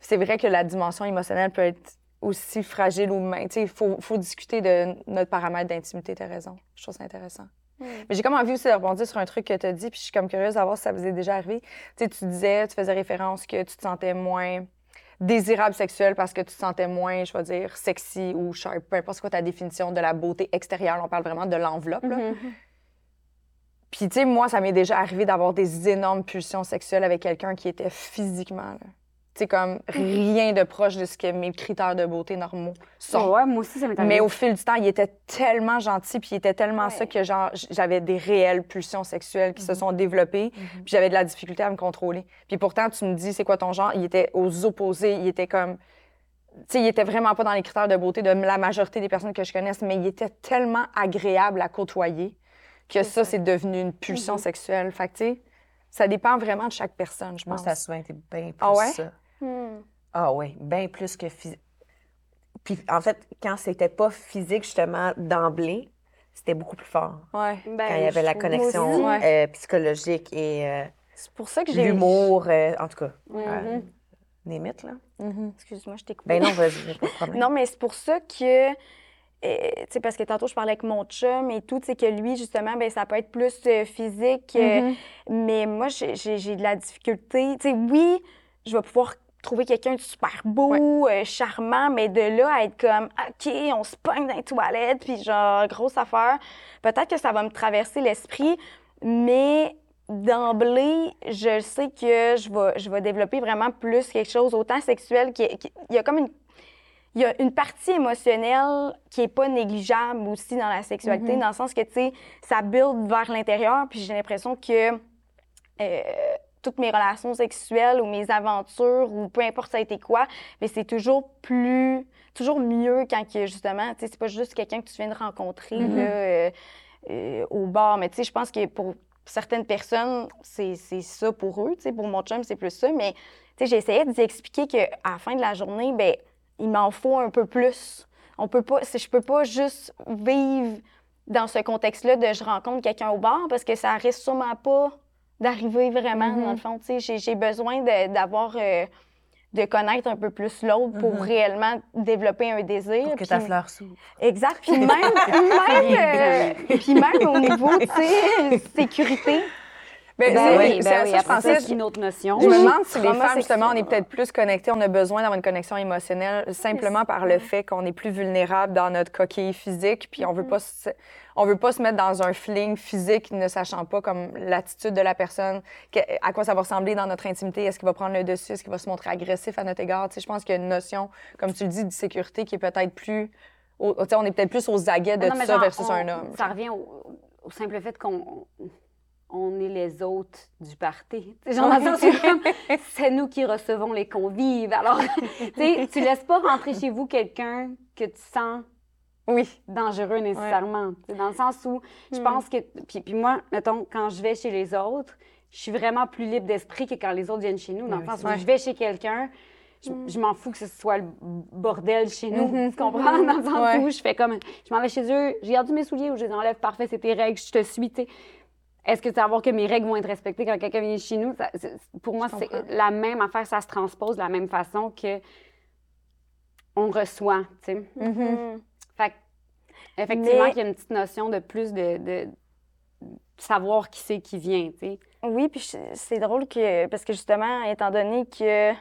c'est vrai que la dimension émotionnelle peut être aussi fragile ou même. Tu sais, il faut, faut discuter de notre paramètre d'intimité, tu as raison. Je trouve ça intéressant. Mm. Mais j'ai comme envie aussi de rebondir sur un truc que tu as dit, puis je suis comme curieuse d'avoir si ça vous est déjà arrivé. Tu sais, tu disais, tu faisais référence que tu te sentais moins désirable sexuel parce que tu te sentais moins, je vais dire, sexy ou sharp, peu importe quoi ta définition de la beauté extérieure. On parle vraiment de l'enveloppe. là. Mhm. Puis, tu sais, moi, ça m'est déjà arrivé d'avoir des énormes pulsions sexuelles avec quelqu'un qui était physiquement, là. Sais, comme rien de proche de ce que mes critères de beauté normaux sont. ouais, moi aussi, ça m'est arrivé. Mais au fil du temps, il était tellement gentil, puis il était tellement Ouais. ça que genre j'avais des réelles pulsions sexuelles qui se sont développées, puis j'avais de la difficulté à me contrôler. Puis pourtant, tu me dis c'est quoi ton genre, il était aux opposés, il était comme tu sais, il était vraiment pas dans les critères de beauté de la majorité des personnes que je connaisse, mais il était tellement agréable à côtoyer que ça, c'est devenu une pulsion sexuelle. Fait que, tu sais, ça dépend vraiment de chaque personne, je Moi, pense. ça a souvent été bien plus Ah ouais? ça. Hmm. Ah oui, bien plus que physique. Puis en fait, quand c'était pas physique, justement, d'emblée, c'était beaucoup plus fort. Ouais. Ben, Quand il y avait la connexion moi aussi. Ouais. euh, psychologique et euh, C'est pour ça que j'ai. l'humour, euh, en tout cas, Mhm. euh, des mythes, là. Mhm. Excuse-moi, je t'ai coupé. Ben non, vas-y, j'ai pas de problème. Non, mais c'est pour ça que, tu sais, parce que tantôt, je parlais avec mon chum et tout, tu sais, que lui, justement, ben ça peut être plus euh, physique. euh, Mhm. Mais moi, j'ai- j'ai j'ai de la difficulté. Tu sais, oui, je vais pouvoir trouver quelqu'un de super beau, euh, charmant, mais de là à être comme, OK, on se pogne dans les toilettes, puis genre, grosse affaire, peut-être que ça va me traverser l'esprit, mais d'emblée, je sais que je vais, je vais développer vraiment plus quelque chose, autant sexuel, qu'il qu'il- il y a comme une il y a une partie émotionnelle qui est pas négligeable aussi dans la sexualité, dans le sens que, tu sais, ça build vers l'intérieur, puis j'ai l'impression que, euh, toutes mes relations sexuelles ou mes aventures ou peu importe ça a été quoi, mais c'est toujours plus, toujours mieux quand que justement, tu sais, c'est pas juste quelqu'un que tu viens de rencontrer Mm-hmm. là, euh, euh, au bar, mais tu sais, je pense que pour certaines personnes, c'est c'est ça pour eux, tu sais, pour mon chum, c'est plus ça, mais tu sais, j'essayais d'y expliquer qu'à la fin de la journée, ben il m'en faut un peu plus. On peut pas, je peux pas juste vivre dans ce contexte-là de je rencontre quelqu'un au bar parce que ça risque sûrement pas d'arriver vraiment, Mm-hmm. dans le fond. Tu sais, j'ai- besoin de- d'avoir, euh, de connaître un peu plus l'autre pour Mm-hmm. réellement développer un désir. Pour que Puis- ta fleur s'ouvre. Exact. Puis même, même, euh, puis même au niveau, tu sais, sécurité. Ben, Ben c'est- oui, c'est ben à oui, ça, je pensais. c'est une autre notion. Je me demande si les femmes, justement, on est peut-être plus connectées, on a besoin d'avoir une connexion émotionnelle simplement par le fait qu'on est plus vulnérable dans notre coquille physique, puis on veut pas se, on veut pas se mettre dans un fling physique ne sachant pas comme l'attitude de la personne, à quoi ça va ressembler dans notre intimité, est-ce qu'il va prendre le dessus, est-ce qu'il va se montrer agressif à notre égard. Tu sais, je pense qu'il y a une notion, comme tu le dis, de sécurité qui est peut-être plus... au- on est peut-être plus aux aguets de Ah non, mais ça genre, versus on- un homme. Ça revient au, au simple fait qu'on on est les hôtes du party. Genre, le comme, c'est nous qui recevons les convives. Alors, tu laisses pas rentrer chez vous quelqu'un que tu sens Oui. dangereux nécessairement. Dans le sens où je Hmm. pense que. Puis, puis moi, mettons, quand je vais chez les autres, je suis vraiment plus libre d'esprit que quand les autres viennent chez nous. Dans le oui, sens où je vais chez quelqu'un, je, Hmm. je m'en fous que ce soit le bordel chez nous. Mhm. Tu comprends? Dans le sens Ouais. où je fais comme. Je m'en vais chez eux, j'ai gardé mes souliers ou je les enlève, parfait, c'est tes règles, je te suis. tu sais. Est-ce que tu vas voir que mes règles vont être respectées quand quelqu'un vient chez nous? Ça- pour moi, c'est la même affaire, ça se transpose de la même façon que on reçoit, tu sais. Mhm. Fait que, effectivement, Mais- qu'il y a une petite notion de plus de, de savoir qui c'est qui vient, tu sais. Oui, puis c'est drôle que, parce que justement, étant donné que,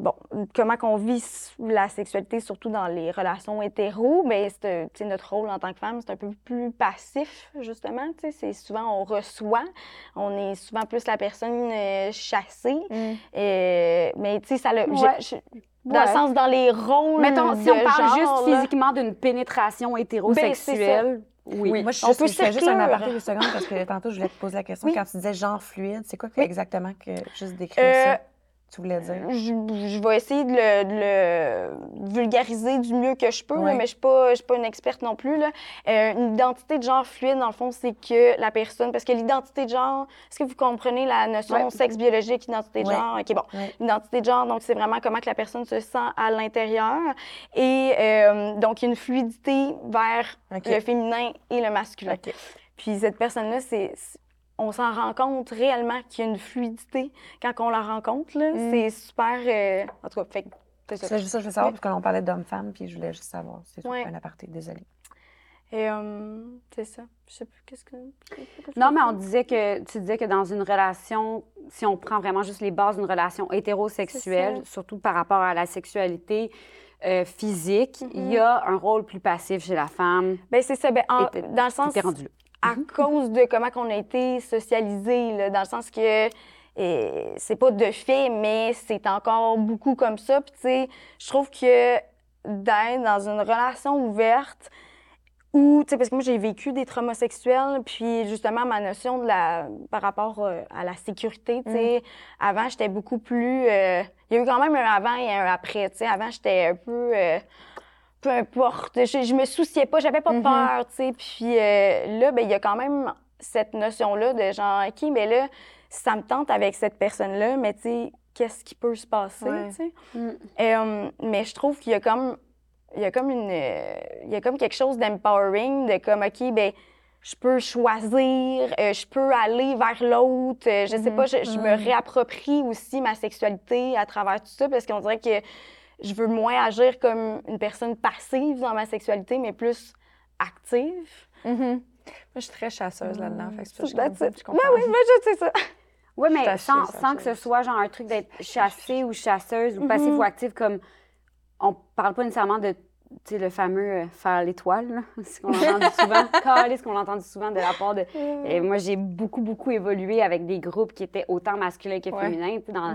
bon, comment qu'on vit la sexualité, surtout dans les relations hétéros, bien, c'est, notre rôle en tant que femme, c'est un peu plus passif, justement, c'est souvent, on reçoit, on est souvent plus la personne euh, chassée, Mm. Euh, mais tu sais, ça le, Ouais. dans le sens, dans les rôles Mettons, si de on parle genre, juste là. physiquement d'une pénétration hétérosexuelle, oui. Oui. Moi, je, On juste- peut je fais juste un aparté de secondes parce que tantôt, je voulais te poser la question. Oui. Quand tu disais genre fluide, c'est quoi que- Oui. exactement que juste décrire Euh, ça? Tu voulais dire? je, je vais essayer de le, de le vulgariser du mieux que je peux, là, mais je ne suis, pas- une experte non plus. Là. Euh, une identité de genre fluide, dans le fond, c'est que la personne. Parce que l'identité de genre, est-ce que vous comprenez la notion sexe biologique, identité de genre? OK, bon. Ouais. L'identité de genre, donc, c'est vraiment comment que la personne se sent à l'intérieur. Et euh, donc, il y a une fluidité vers le féminin et le masculin. OK. Puis cette personne-là, c'est- on s'en rend compte réellement qu'il y a une fluidité quand on la rencontre. Mm. C'est super. euh, En tout cas, fait que c'est juste ça que je veux savoir Oui. parce que l'on parlait d'homme-femme, puis je voulais juste savoir. C'est Ouais. un aparté, désolée. Et euh, c'est ça. Je sais plus qu'est-ce que. Non, mais on disait que tu disais que dans une relation, si on prend vraiment juste les bases d'une relation hétérosexuelle, surtout par rapport à la sexualité euh, physique, il y a un rôle plus passif chez la femme. Ben, c'est ça. En- Et t'es- dans le sens. T'es rendu là. À cause de comment qu'on a été socialisé, là, dans le sens que c'est pas de fait, mais c'est encore beaucoup comme ça. Puis, tu sais, je trouve que d'être dans une relation ouverte, où, tu sais, parce que moi, j'ai vécu des traumas sexuels, puis justement, ma notion de la, par rapport euh, à la sécurité, tu sais, avant, j'étais beaucoup plus... euh, il y a eu quand même un avant et un après, tu sais. Avant, j'étais un peu... euh, peu importe, je, je me souciais pas, j'avais pas Mhm. peur, tu sais. Puis euh, là, ben, il y a quand même cette notion-là de genre, OK, mais là, ça me tente avec cette personne-là, mais tu sais, qu'est-ce qui peut se passer, Ouais. tu sais? Mm. Euh, mais je trouve qu'il y a comme il y a comme une euh, il y a comme quelque chose d'empowering de comme OK ben je peux choisir, euh, je peux aller vers l'autre, euh, je sais pas, je, je me réapproprie aussi ma sexualité à travers tout ça parce qu'on dirait que je veux moins agir comme une personne passive dans ma sexualité mais plus active. Mhm. Moi, je suis très chasseuse là-dedans. Fait que je comprends- je comprends. Oui, mais je sais ça. Oui, mais sans, que ce soit genre un truc d'être chassé ou chasseuse ou passif Mhm. ou active, comme on parle pas nécessairement de tu sais, le fameux euh, faire l'étoile, là, ce qu'on a entendu souvent, Calé, ce qu'on a entendu souvent de la part de. Et moi, j'ai beaucoup, beaucoup évolué avec des groupes qui étaient autant masculins que Ouais. féminins. Dans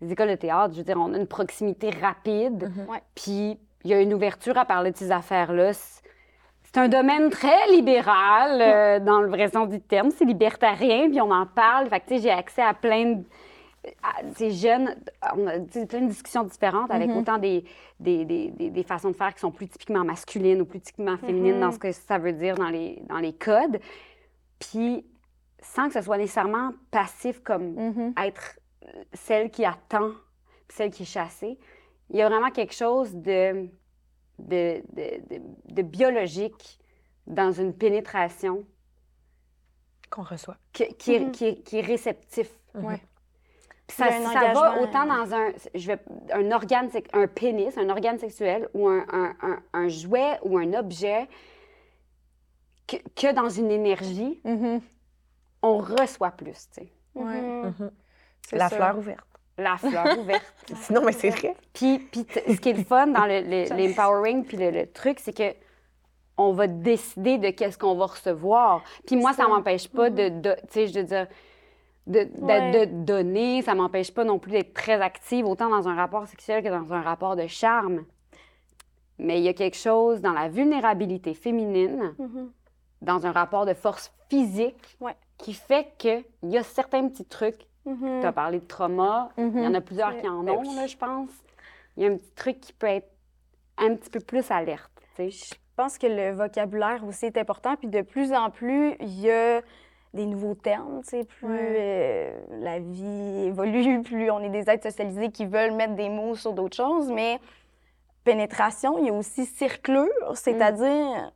les écoles de théâtre, je veux dire, on a une proximité rapide, Ouais. puis il y a une ouverture à parler de ces affaires-là. C'est un domaine très libéral, euh, dans le vrai sens du terme. C'est libertarien, puis on en parle. Fait que, tu sais, j'ai accès à plein de. Ces jeunes, on a plein de discussions différentes avec autant des, des, des, des- des façons de faire qui sont plus typiquement masculines ou plus typiquement féminines dans ce que ça veut dire dans les, dans les codes. Puis, sans que ce soit nécessairement passif comme être celle qui attend, puis celle qui est chassée. Il y a vraiment quelque chose de, de, de, de- de biologique dans une pénétration Qu'on reçoit. qui, qui est, Mhm. qui est- qui est réceptif. Ouais. Puis ça, ça va autant dans un, je vais, un organe, un pénis, un organe sexuel ou un, un- un- un jouet ou un objet que, que dans une énergie, Mhm. on reçoit plus, tu sais. Ouais. Mhm. C'est La ça. fleur ouverte. La fleur ouverte. Sinon, mais c'est vrai. Puis, puis ce qui est le fun dans le- le- l'empowering, puis le, le truc, c'est que on va décider de qu'est-ce qu'on va recevoir. Puis moi, ça Ça. m'empêche pas de, de- tu sais, je veux dire, de, de- Ouais. de donner, ça m'empêche pas non plus d'être très active, autant dans un rapport sexuel que dans un rapport de charme. Mais il y a quelque chose dans la vulnérabilité féminine, Mhm. dans un rapport de force physique, Ouais. qui fait qu'il y a certains petits trucs Mhm. tu as parlé de trauma. Il y en a plusieurs qui en ont, là, je pense. Il y a un petit truc qui peut être un petit peu plus alerte. Je pense que le vocabulaire aussi est important. Puis de plus en plus, il y a des nouveaux termes. tu sais, Plus Ouais. euh, la vie évolue, plus on est des êtres socialisés qui veulent mettre des mots sur d'autres choses. Mais pénétration, il y a aussi circlure, c'est-à-dire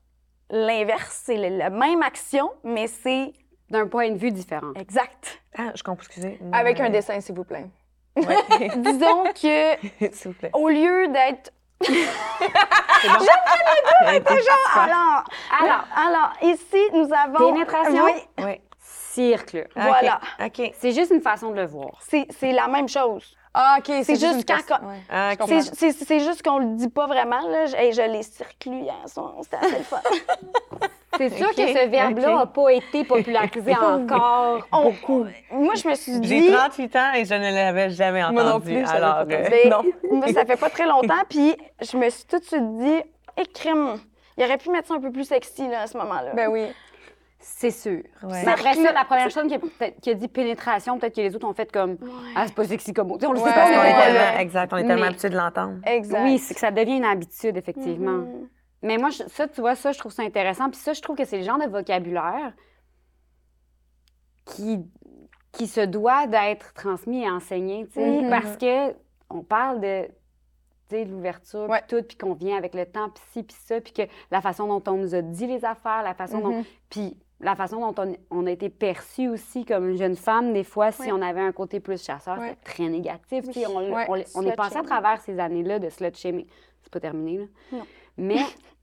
l'inverse. C'est la même action, mais c'est D'un point de vue différent. exact. Ah, je comprends, excusez. Avec un dessin, s'il vous plaît. Ouais. Disons que S'il vous plaît. au lieu d'être Elle était parfaite. alors, alors, alors, ici nous avons Pénétration? Oui, Ouais. Circle. Voilà. OK. OK. C'est juste une façon de le voir. c'est c'est la même chose. Ah, OK, c'est juste quand- ouais. Ah. C'est c'est- c'est juste qu'on le dit pas vraiment. Là. Je, je l'ai circulé hier soir. C'était assez le fun. C'est sûr que ce verbe-là n'a pas été popularisé encore. On- Moi, je me suis dit. J'ai 38 ans et je ne l'avais jamais entendu. Moi non plus, alors, euh, Ben, Non. moi, ça fait pas très longtemps. Puis je me suis tout de suite dit, écrime. Il aurait pu mettre ça un peu plus sexy là, à ce moment-là. Ben oui. C'est sûr. Ouais. Mais après ça, la première personne qui a, peut-être- qui a dit pénétration, peut-être que les autres ont fait comme Ah, c'est pas sexy comme mot. On le Ouais, sait pas, parce on qu'on était est ouais, tellement, exact, on est tellement Mais- habitué de l'entendre. Exact. Oui, c'est que ça devient une habitude, effectivement. Mhm. Mais moi, je- ça, tu vois, ça, je trouve ça intéressant. Puis ça, je trouve que c'est le genre de vocabulaire qui, qui se doit d'être transmis et enseigné, tu sais, Mhm. parce que on parle de, tu sais, de l'ouverture, puis tout, puis qu'on vient avec le temps, puis ci, puis ça, puis que la façon dont on nous a dit les affaires, la façon dont... Mhm. Puis la façon dont on, on a été perçu aussi comme une jeune femme, des fois, si on avait un côté plus chasseur, Ouais. c'était très négatif. sais, On, on- on est passé à travers ces années-là de slut shaming. C'est pas terminé, là. Non. Mais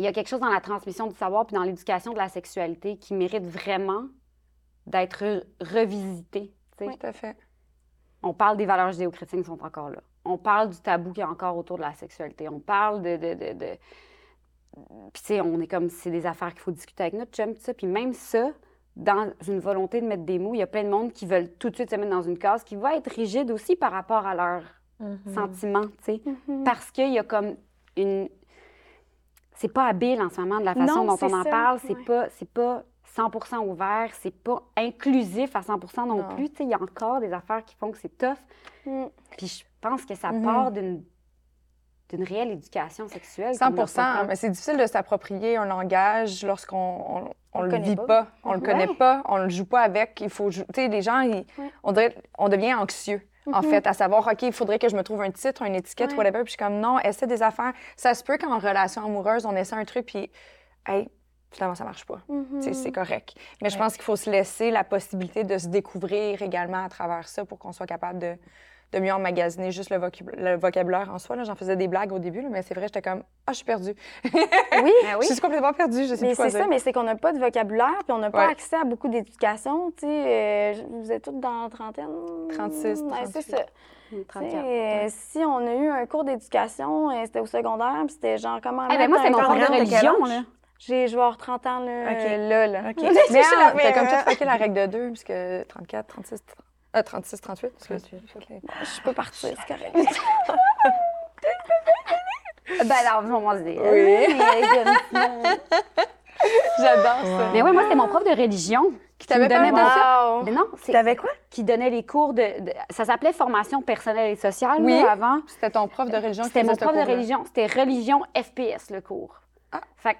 il y a quelque chose dans la transmission du savoir puis dans l'éducation de la sexualité qui mérite vraiment d'être re- revisité. sais. Tout à fait. On parle des valeurs judéo-chrétiennes qui sont encore là. On parle du tabou qu'il y a encore autour de la sexualité. On parle de... de, de, de- Puis, tu sais, on est comme c'est des affaires qu'il faut discuter avec notre chum, tout ça. Puis même ça, dans une volonté de mettre des mots, il y a plein de monde qui veulent tout de suite se mettre dans une case qui va être rigide aussi par rapport à leurs sentiments, tu sais. Mhm. Parce qu'il y a comme une... C'est pas habile en ce moment de la façon Non, dont on en ça, parle. C'est ouais. pas, c'est pas 100% ouvert, c'est pas inclusif à 100 non, Non. plus. Il y a encore des affaires qui font que c'est tough. Mm. Puis je pense que ça Mhm. part d'une d'une réelle éducation sexuelle. 100 qu'on n'a pas Mais c'est difficile de s'approprier un langage lorsqu'on on, on On le le vit pas. pas. On le Ouais. connaît pas, on le joue pas avec. Il faut, tu sais, les gens, ils- Ouais. on dirait, on En fait, à savoir, OK, il faudrait que je me trouve un titre, une étiquette, Ouais. whatever. Puis je suis comme, non, essaie des affaires. Ça se peut qu'en relation amoureuse, on essaie un truc, puis, hey, finalement, ça marche pas. Mhm. C'est correct. Mais je pense qu'il faut se laisser la possibilité de se découvrir également à travers ça pour qu'on soit capable de, de mieux emmagasiner juste le, vocab- le vocabulaire en soi. là. J'en faisais des blagues au début, là, mais c'est vrai, j'étais comme, ah, je suis perdue. Oui, Ben oui. Je suis complètement perdue, je sais mais c'est ça, mais c'est qu'on n'a pas de vocabulaire, puis on n'a pas Ouais. accès à beaucoup d'éducation. Tu sais, euh, je- vous êtes toutes dans la trentaine? 36, Ouais, c'est 38. ça. 34. euh, si on a eu un cours d'éducation, euh, c'était au secondaire, puis c'était genre comment. Eh ben, moi, c'est un mon cours de religion, là? J'ai, je vais avoir 30 ans, là. OK. là, là. OK. Je Mais ah, t'as comme tout fucké la règle de deux, puisque 34, 36, euh, 36, 38. excuse. Ok. Je peux partir, c'est correct. Ben là, on va se dire. Oui. J'adore ça. Mais ouais, moi, c'était mon prof de religion qui t'avait. Wow. Mais non, c'est T'avais quoi? qui donnait les cours de, de- ça s'appelait formation personnelle et sociale Oui. là, avant. C'était ton prof de religion qui C'était mon prof de religion, c'était religion FPS le cours. Ah. Fait que,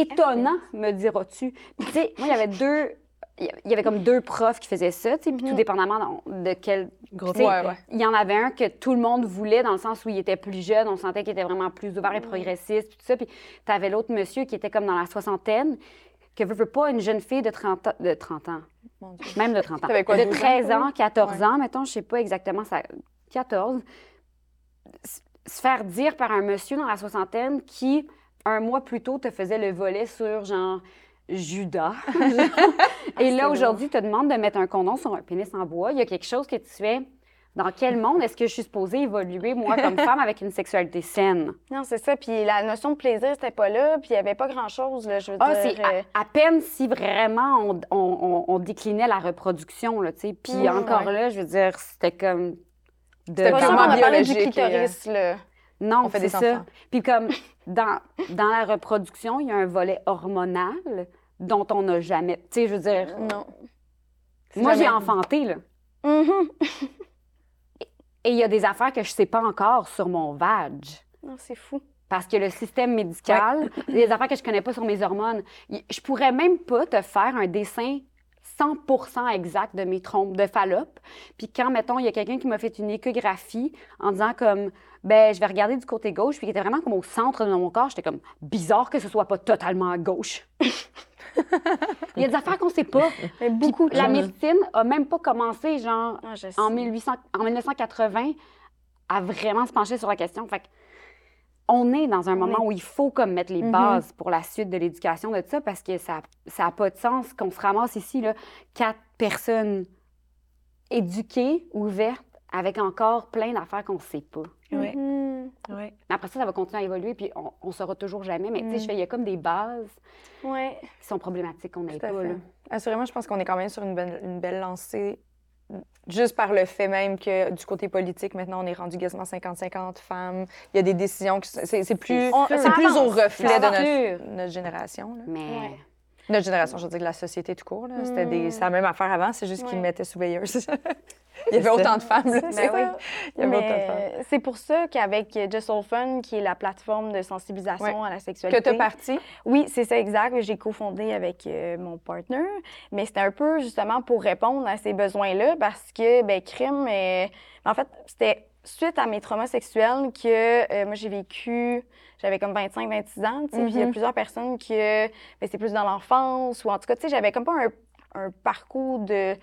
étonnant, me diras-tu. Tu sais, moi il y avait deux il y avait comme deux profs qui faisaient ça, puis tout dépendamment de quel Ouais, ouais. Il y en avait un que tout le monde voulait dans le sens où il était plus jeune, on sentait qu'il était vraiment plus ouvert et progressiste, puis tout ça. Puis tu avais l'autre monsieur qui était comme dans la soixantaine, que veut, veut pas une jeune fille de 30 ans, de 30 ans, Mon Dieu. même de 30 ans, quoi, de 12 ans, 13 toi? ans, 14 Ouais. ans, mettons, je sais pas exactement, ça, 14, s- se faire dire par un monsieur dans la soixantaine qui, un mois plus tôt, te faisait le volet sur, genre, Judas. Et là, aujourd'hui, te demande de mettre un condom sur un pénis en bois. Il y a quelque chose que tu fais. Dans quel monde? Est-ce que je suis supposée évoluer, moi, comme femme, avec une sexualité saine? Non, c'est ça. Puis la notion de plaisir, c'était pas là. Puis il y avait pas grand-chose, là, je veux Ah, dire. c'est euh, à, à peine si vraiment on, on- on- on déclinait la reproduction, là, tu sais. Puis Mm, encore ouais. là, je veux dire, c'était comme... de- C'était pas a parlé du euh, clitoris, là. Non, On fait c'est des ça. enfants. Puis comme dans, dans la reproduction, il y a un volet hormonal dont on n'a jamais... Tu sais, je veux dire... Non. Moi, j'ai enfanté, là. Mhm. Et il y a des affaires que je sais pas encore sur mon vag. Non, c'est fou. Parce que le système médical, des affaires que je connais pas sur mes hormones. Je pourrais même pas te faire un dessin 100% exact de mes trompes de Fallope. Puis quand, mettons, il y a quelqu'un qui m'a fait une échographie en disant comme, ben, je vais regarder du côté gauche, puis qui était vraiment comme au centre de mon corps, j'étais comme, bizarre que ce soit pas totalement à gauche. il y a des affaires qu'on sait pas. Mais beaucoup La médecine a même pas commencé, genre, Ah, en, 1800, en 1980 à vraiment se pencher sur la question. Fait que on est dans un On moment est- où il faut comme mettre les Mhm. bases pour la suite de l'éducation de ça parce que ça n'a pas de sens qu'on se ramasse ici, là, quatre personnes éduquées, ouvertes, avec encore plein d'affaires qu'on ne sait pas. Oui. Mhm. Oui. Mais après ça, ça va continuer à évoluer, puis on ne saura toujours jamais. Mais tu sais, je fais, il y a comme des bases Ouais. qui sont problématiques qu'on n'ait Tout à pas. Là. Assurément, je pense qu'on est quand même sur une belle, une belle lancée, juste par le fait même que du côté politique, maintenant, on est rendu quasiment 50-50 femmes. Il y a des décisions qui... C'est c'est plus, On- plus au reflet de notre, notre génération. là. Mais Ouais. Notre génération, je veux dire, de la société tout court. là. C'était des- c'est la même affaire avant, c'est juste qu'ils me mettaient sous veilleuse. Il y avait autant de femmes. là, vrai. Il y avait autant de femmes. C'est pour ça qu'avec Just All Fun, qui est la plateforme de sensibilisation à la Que sexualité. tu as parti. Oui, c'est ça, exact. J'ai cofondé avec euh, mon partner. Mais c'était un peu justement pour répondre à ces besoins-là parce que, ben, crime, euh, en fait, c'était suite à mes traumas sexuels que euh, moi, j'ai vécu. J'avais comme 25-26 ans, tu sais, puis il y a Mhm. plusieurs personnes que ben, c'est plus dans l'enfance ou en tout cas, tu sais, j'avais comme pas un, un parcours de,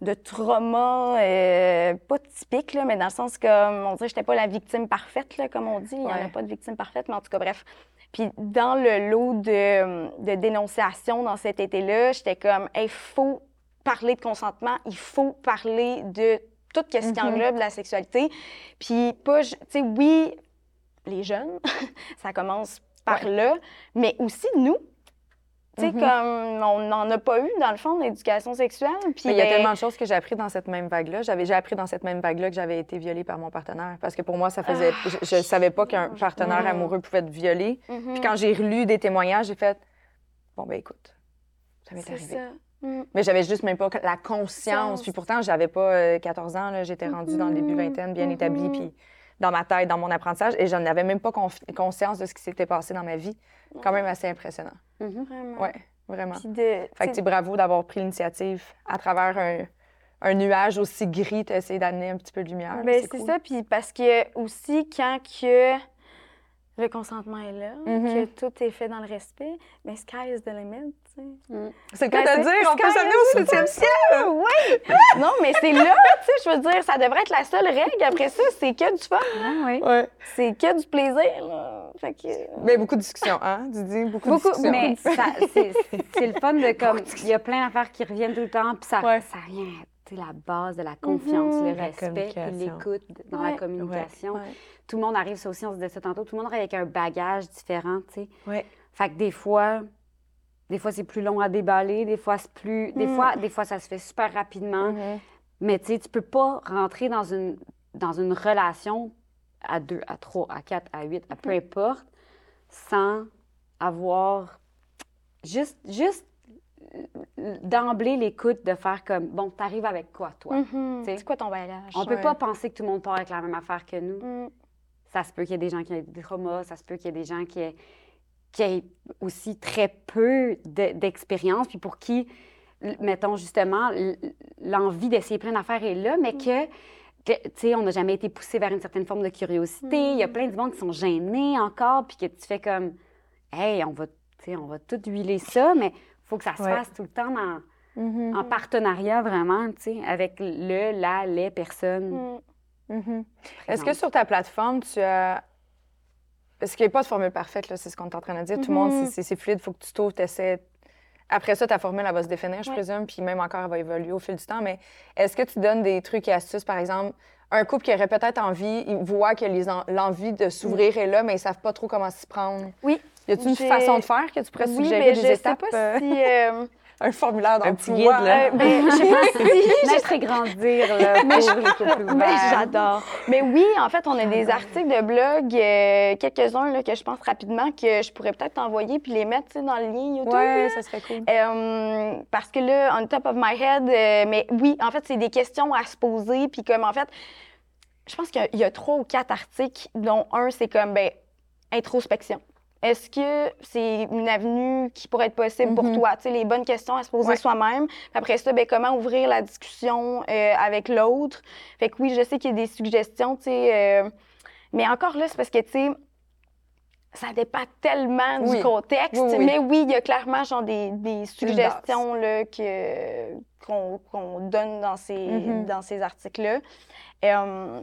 de trauma, euh, pas typique, là, mais dans le sens comme, on dirait, j'étais pas la victime parfaite, là, comme on dit. Il n'y en a pas de victime parfaite, mais en tout cas, bref. Puis dans le lot de, de dénonciation dans cet été-là, j'étais comme, il faut parler de consentement, il faut parler de tout ce qui Mhm. englobe la sexualité. Puis pas, tu sais, oui, les jeunes, ça commence par là, mais aussi nous. Tu sais, Mhm. comme on n'en a pas eu, dans le fond, d'éducation sexuelle. Puis il y a ben, tellement de choses que j'ai appris dans cette même vague-là. J'avais, j'ai appris dans cette même vague-là que j'avais été violée par mon partenaire. Parce que pour moi, ça faisait. Ah, je, je savais pas qu'un partenaire Mhm. amoureux pouvait violer. mhm, Puis quand j'ai relu des témoignages, j'ai fait Bon, ben écoute, ça m'est c'est arrivé. ça. Mm. Mais j'avais juste même pas la conscience. Puis pourtant, j'avais pas euh, 14 ans. là. J'étais rendue dans le début Mhm. vingtaine, bien établie. Mhm. Puis dans ma tête, dans mon apprentissage. Et je n'avais même pas conscience de ce qui s'était passé dans ma vie. Quand même assez impressionnant. Mhm. Vraiment. Ouais, vraiment. De, Fait que, tu bravo d'avoir pris l'initiative à travers un, un nuage aussi gris, tu d'amener un petit peu de lumière. ben, c'est cool. ça. Puis parce que aussi, quand que le consentement est là, Mhm. que tout est fait dans le respect, mais sky is the limit, tu sais. C'est le cas Ben, de c'est- dire, on peut s'amener au septième ciel! Oui! non, mais c'est là, tu sais, je veux dire, ça devrait être la seule règle. Après ça, c'est que du fun, Ah oui. Ouais. c'est que du plaisir, là. Fait que... Mais beaucoup de discussions, hein, Didi? Beaucoup, Beaucoup, de discussions. Mais c'est c'est le fun de comme. Il y a plein d'affaires qui reviennent tout le temps, puis ça, Ouais. ça sais, la base de la confiance, Mhm. le respect, l'écoute dans Ouais. la communication. Ouais. Tout le monde arrive, ça aussi, on se disait ça tantôt, tout le monde arrive avec un bagage différent, tu sais. Ouais. Fait que des fois, des fois c'est plus long à déballer, des fois c'est plus. Des, Mm. fois, des fois, ça se fait super rapidement. Mhm. Mais tu sais, tu peux pas rentrer dans une, dans une relation à deux, à trois, à quatre, à huit, à peu importe, sans avoir juste, juste d'emblée l'écoute de faire comme, bon, t'arrives avec quoi, toi? Mhm. T'sais. C'est quoi ton bagage? On peut pas penser que tout le monde part avec la même affaire que nous. Mm. Ça se peut qu'il y ait des gens qui aient des traumas, ça se peut qu'il y ait des gens qui aient, qui aient aussi très peu de- d'expérience, puis pour qui, mettons justement, l'envie d'essayer plein d'affaires est là, mais que, que, tu sais, on n'a jamais été poussé vers une certaine forme de curiosité. Il y a plein de monde qui sont gênés encore, puis que tu fais comme, hey, on va, on va tout huiler ça, mais il faut que ça se Ouais. fasse tout le temps dans- Mhm. en partenariat vraiment, tu sais, avec le, la, les personnes. Mm. Mhm. Est-ce que sur ta plateforme, tu as. Parce qu'il n'y a pas de formule parfaite, là, c'est ce qu'on est en train de dire. Tout le monde, Mhm. c'est- fluide, il faut que tu t'ouvres, tu essaies. Après ça, ta formule, elle va se définir, je Ouais. présume, puis même encore, elle va évoluer au fil du temps. Mais est-ce que tu donnes des trucs et astuces, par exemple, un couple qui aurait peut-être envie, il voit que en- l'envie de s'ouvrir est là, mais ils ne savent pas trop comment s'y prendre? Oui. Y a-t-il une façon de faire que tu pourrais Oui, suggérer mais des je sais étapes? pas euh, si... euh, un formulaire Un petit d'emploi? guide, là. euh, ben, je sais pas si... Et grandir là, pour les couples Mais j'adore. Mais oui, en fait, on a des articles de blog, euh, quelques-uns là, que je pense rapidement que je pourrais peut-être envoyer puis les mettre dans le lien YouTube. Ouais, là. ça serait cool. Euh, parce que là, on top of my head, euh, mais oui, en fait, c'est des questions à se poser. Puis comme, en fait, je pense qu'il y a- il y a trois ou quatre articles, dont un, c'est comme, ben, introspection. Est-ce que c'est une avenue qui pourrait être possible pour Mhm. toi? Tu sais, les bonnes questions à se poser Ouais. soi-même. Après ça, ben, comment ouvrir la discussion euh, avec l'autre? Fait que oui, je sais qu'il y a des suggestions, tu sais. euh, mais encore là, c'est parce que, tu sais, ça dépend tellement Oui. du contexte. Oui, oui. Mais oui, il y a clairement genre des, suggestions là, que, qu'on, qu'on donne dans ces, Mhm. dans ces articles-là. Euh,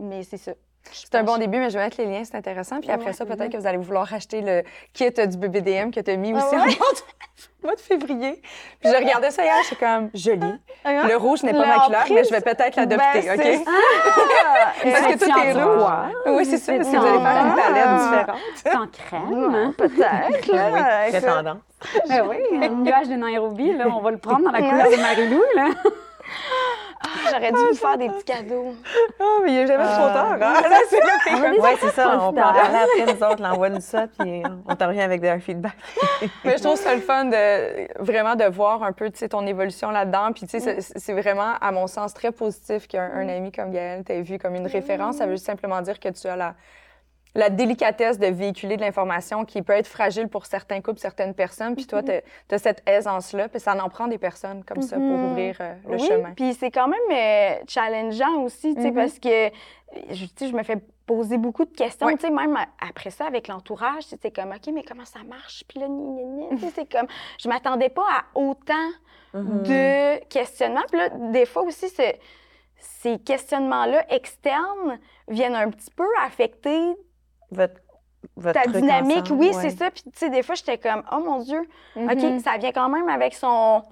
mais c'est ça. C'est un bon début, mais je vais mettre les liens, c'est intéressant. Puis après Ouais. ça, peut-être que vous allez vouloir acheter le kit du BBDM que tu as mis aussi Ah en ouais? mois de, mois de février. Puis je regardais ça hier, j'étais comme joli. Hein? Le rouge n'est pas ma couleur, mais je vais peut-être l'adopter, ben, OK? c'est ça. Parce que tout est rouge. Oui, c'est ça. C'est Si vous allez faire une Ah. palette différente. C'est en crème. Peut-être, là. Oui, Écoute. tendance. Ben oui, un nuage de Nairobi, là, on va le prendre dans la couleur de Marilou. Là. J'aurais dû vous faire des petits cadeaux. Ah, mais il n'y a jamais trop Ah. tard. Hein? Là, c'est là, t'es comme- Oui, c'est ça. On peut en parler après, nous autres, l'envoi de ça, puis on t'en revient avec un feedback. Mais je trouve ça le fun de vraiment de voir un peu tu sais, ton évolution là-dedans. Puis tu sais, c'est- c'est vraiment, à mon sens, très positif qu'un un ami comme Gaël t'ait vu comme une référence. Ça veut simplement dire que tu as la, la délicatesse de véhiculer de l'information qui peut être fragile pour certains couples, certaines personnes. Puis toi, tu as, cette aisance-là. Puis ça en prend des personnes comme ça pour Mhm. ouvrir euh, le oui, chemin. Puis c'est quand même euh, challengeant aussi, tu sais, Mhm. parce que je, je me fais poser beaucoup de questions, Ouais. tu sais, même après ça avec l'entourage, c'est comme, OK, mais comment ça marche? Puis là, c'est comme, je m'attendais pas à autant de questionnements. Puis là, des fois aussi, ce- ces questionnements-là externes viennent un petit peu affecter Votre, votre ta dynamique. ensemble, oui, ouais. c'est ça. Puis, tu sais, des fois, j'étais comme, oh mon Dieu, Mhm. OK, ça vient quand même avec son,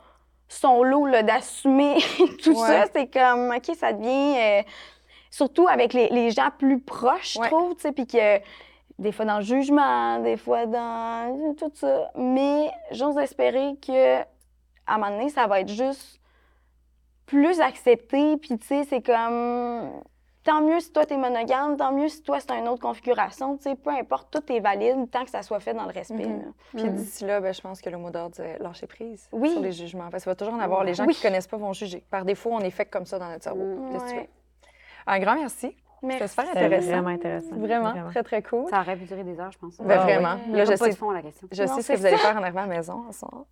son lot d'assumer tout Ouais. ça. C'est comme, OK, ça devient. euh, surtout avec les, les gens plus proches, je Ouais. trouve, tu sais, puis que des fois dans le jugement, des fois dans tout ça. Mais j'ose espérer que à un moment donné, ça va être juste plus accepté. Puis, tu sais, c'est comme. Tant mieux si toi, t'es monogame, tant mieux si toi, c'est une autre configuration. Tu sais, peu importe, tout est valide tant que ça soit fait dans le respect. Mhm. Puis d'ici là, ben, je pense que le mot d'ordre, c'est lâcher prise Oui. sur les jugements. Parce qu'il va toujours en avoir. Les gens Oui. qui ne connaissent pas vont juger. Par défaut, on est fait comme ça dans notre cerveau. Mm. Ouais. Un grand merci. C'était super C'était intéressant. vraiment intéressant. Vraiment, très, très cool. Ça aurait pu durer des heures, je pense. Ben, Ah, vraiment. Là, je pas sais, de fond à la question. je Non, sais ce que vous allez faire en arrivant à la maison.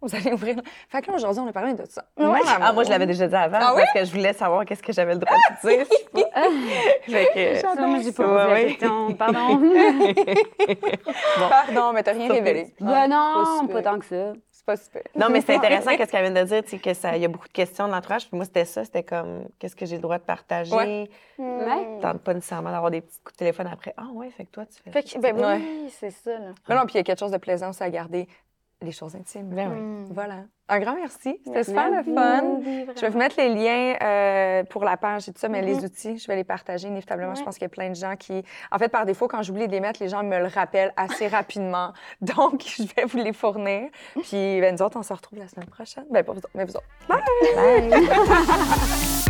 Vous allez ouvrir. Fait que là, aujourd'hui, on a parlé de ça. Ouais. Mon Ah, moi, je l'avais déjà dit avant Ah oui? parce que je voulais savoir qu'est-ce que j'avais le droit de dire. fait que, Ça, moi, j'ai pas posé ouais. question. Pardon. Pardon, mais t'as rien révélé. ben non, pas tant que ça. C'est pas super. Non, mais c'est intéressant qu'est-ce qu'elle vient de dire, sais, que ça, il y a beaucoup de questions de l'entourage. Puis moi, c'était ça, c'était comme, qu'est-ce que j'ai le droit de partager? Ouais. Ouais. Tente pas nécessairement d'avoir des petits coups de téléphone après. Ah ouais, fait que toi, tu fais. Fait que, ben oui, c'est ça. Là. Mais non, puis il y a quelque chose de plaisant aussi à garder les choses intimes. Ben oui. Mm. Voilà. Un grand merci. C'était super le fun. Oui, Je vais vous mettre les liens euh, pour la page et tout ça, mais les Mhm. outils, je vais les partager inévitablement. Je pense qu'il y a plein de gens qui... En fait, par défaut, quand j'oublie de les mettre, les gens me le rappellent assez rapidement. Donc, je vais vous les fournir. Puis, ben, nous autres, on se retrouve la semaine prochaine. Ben, pas vous autres, mais vous autres. Bye.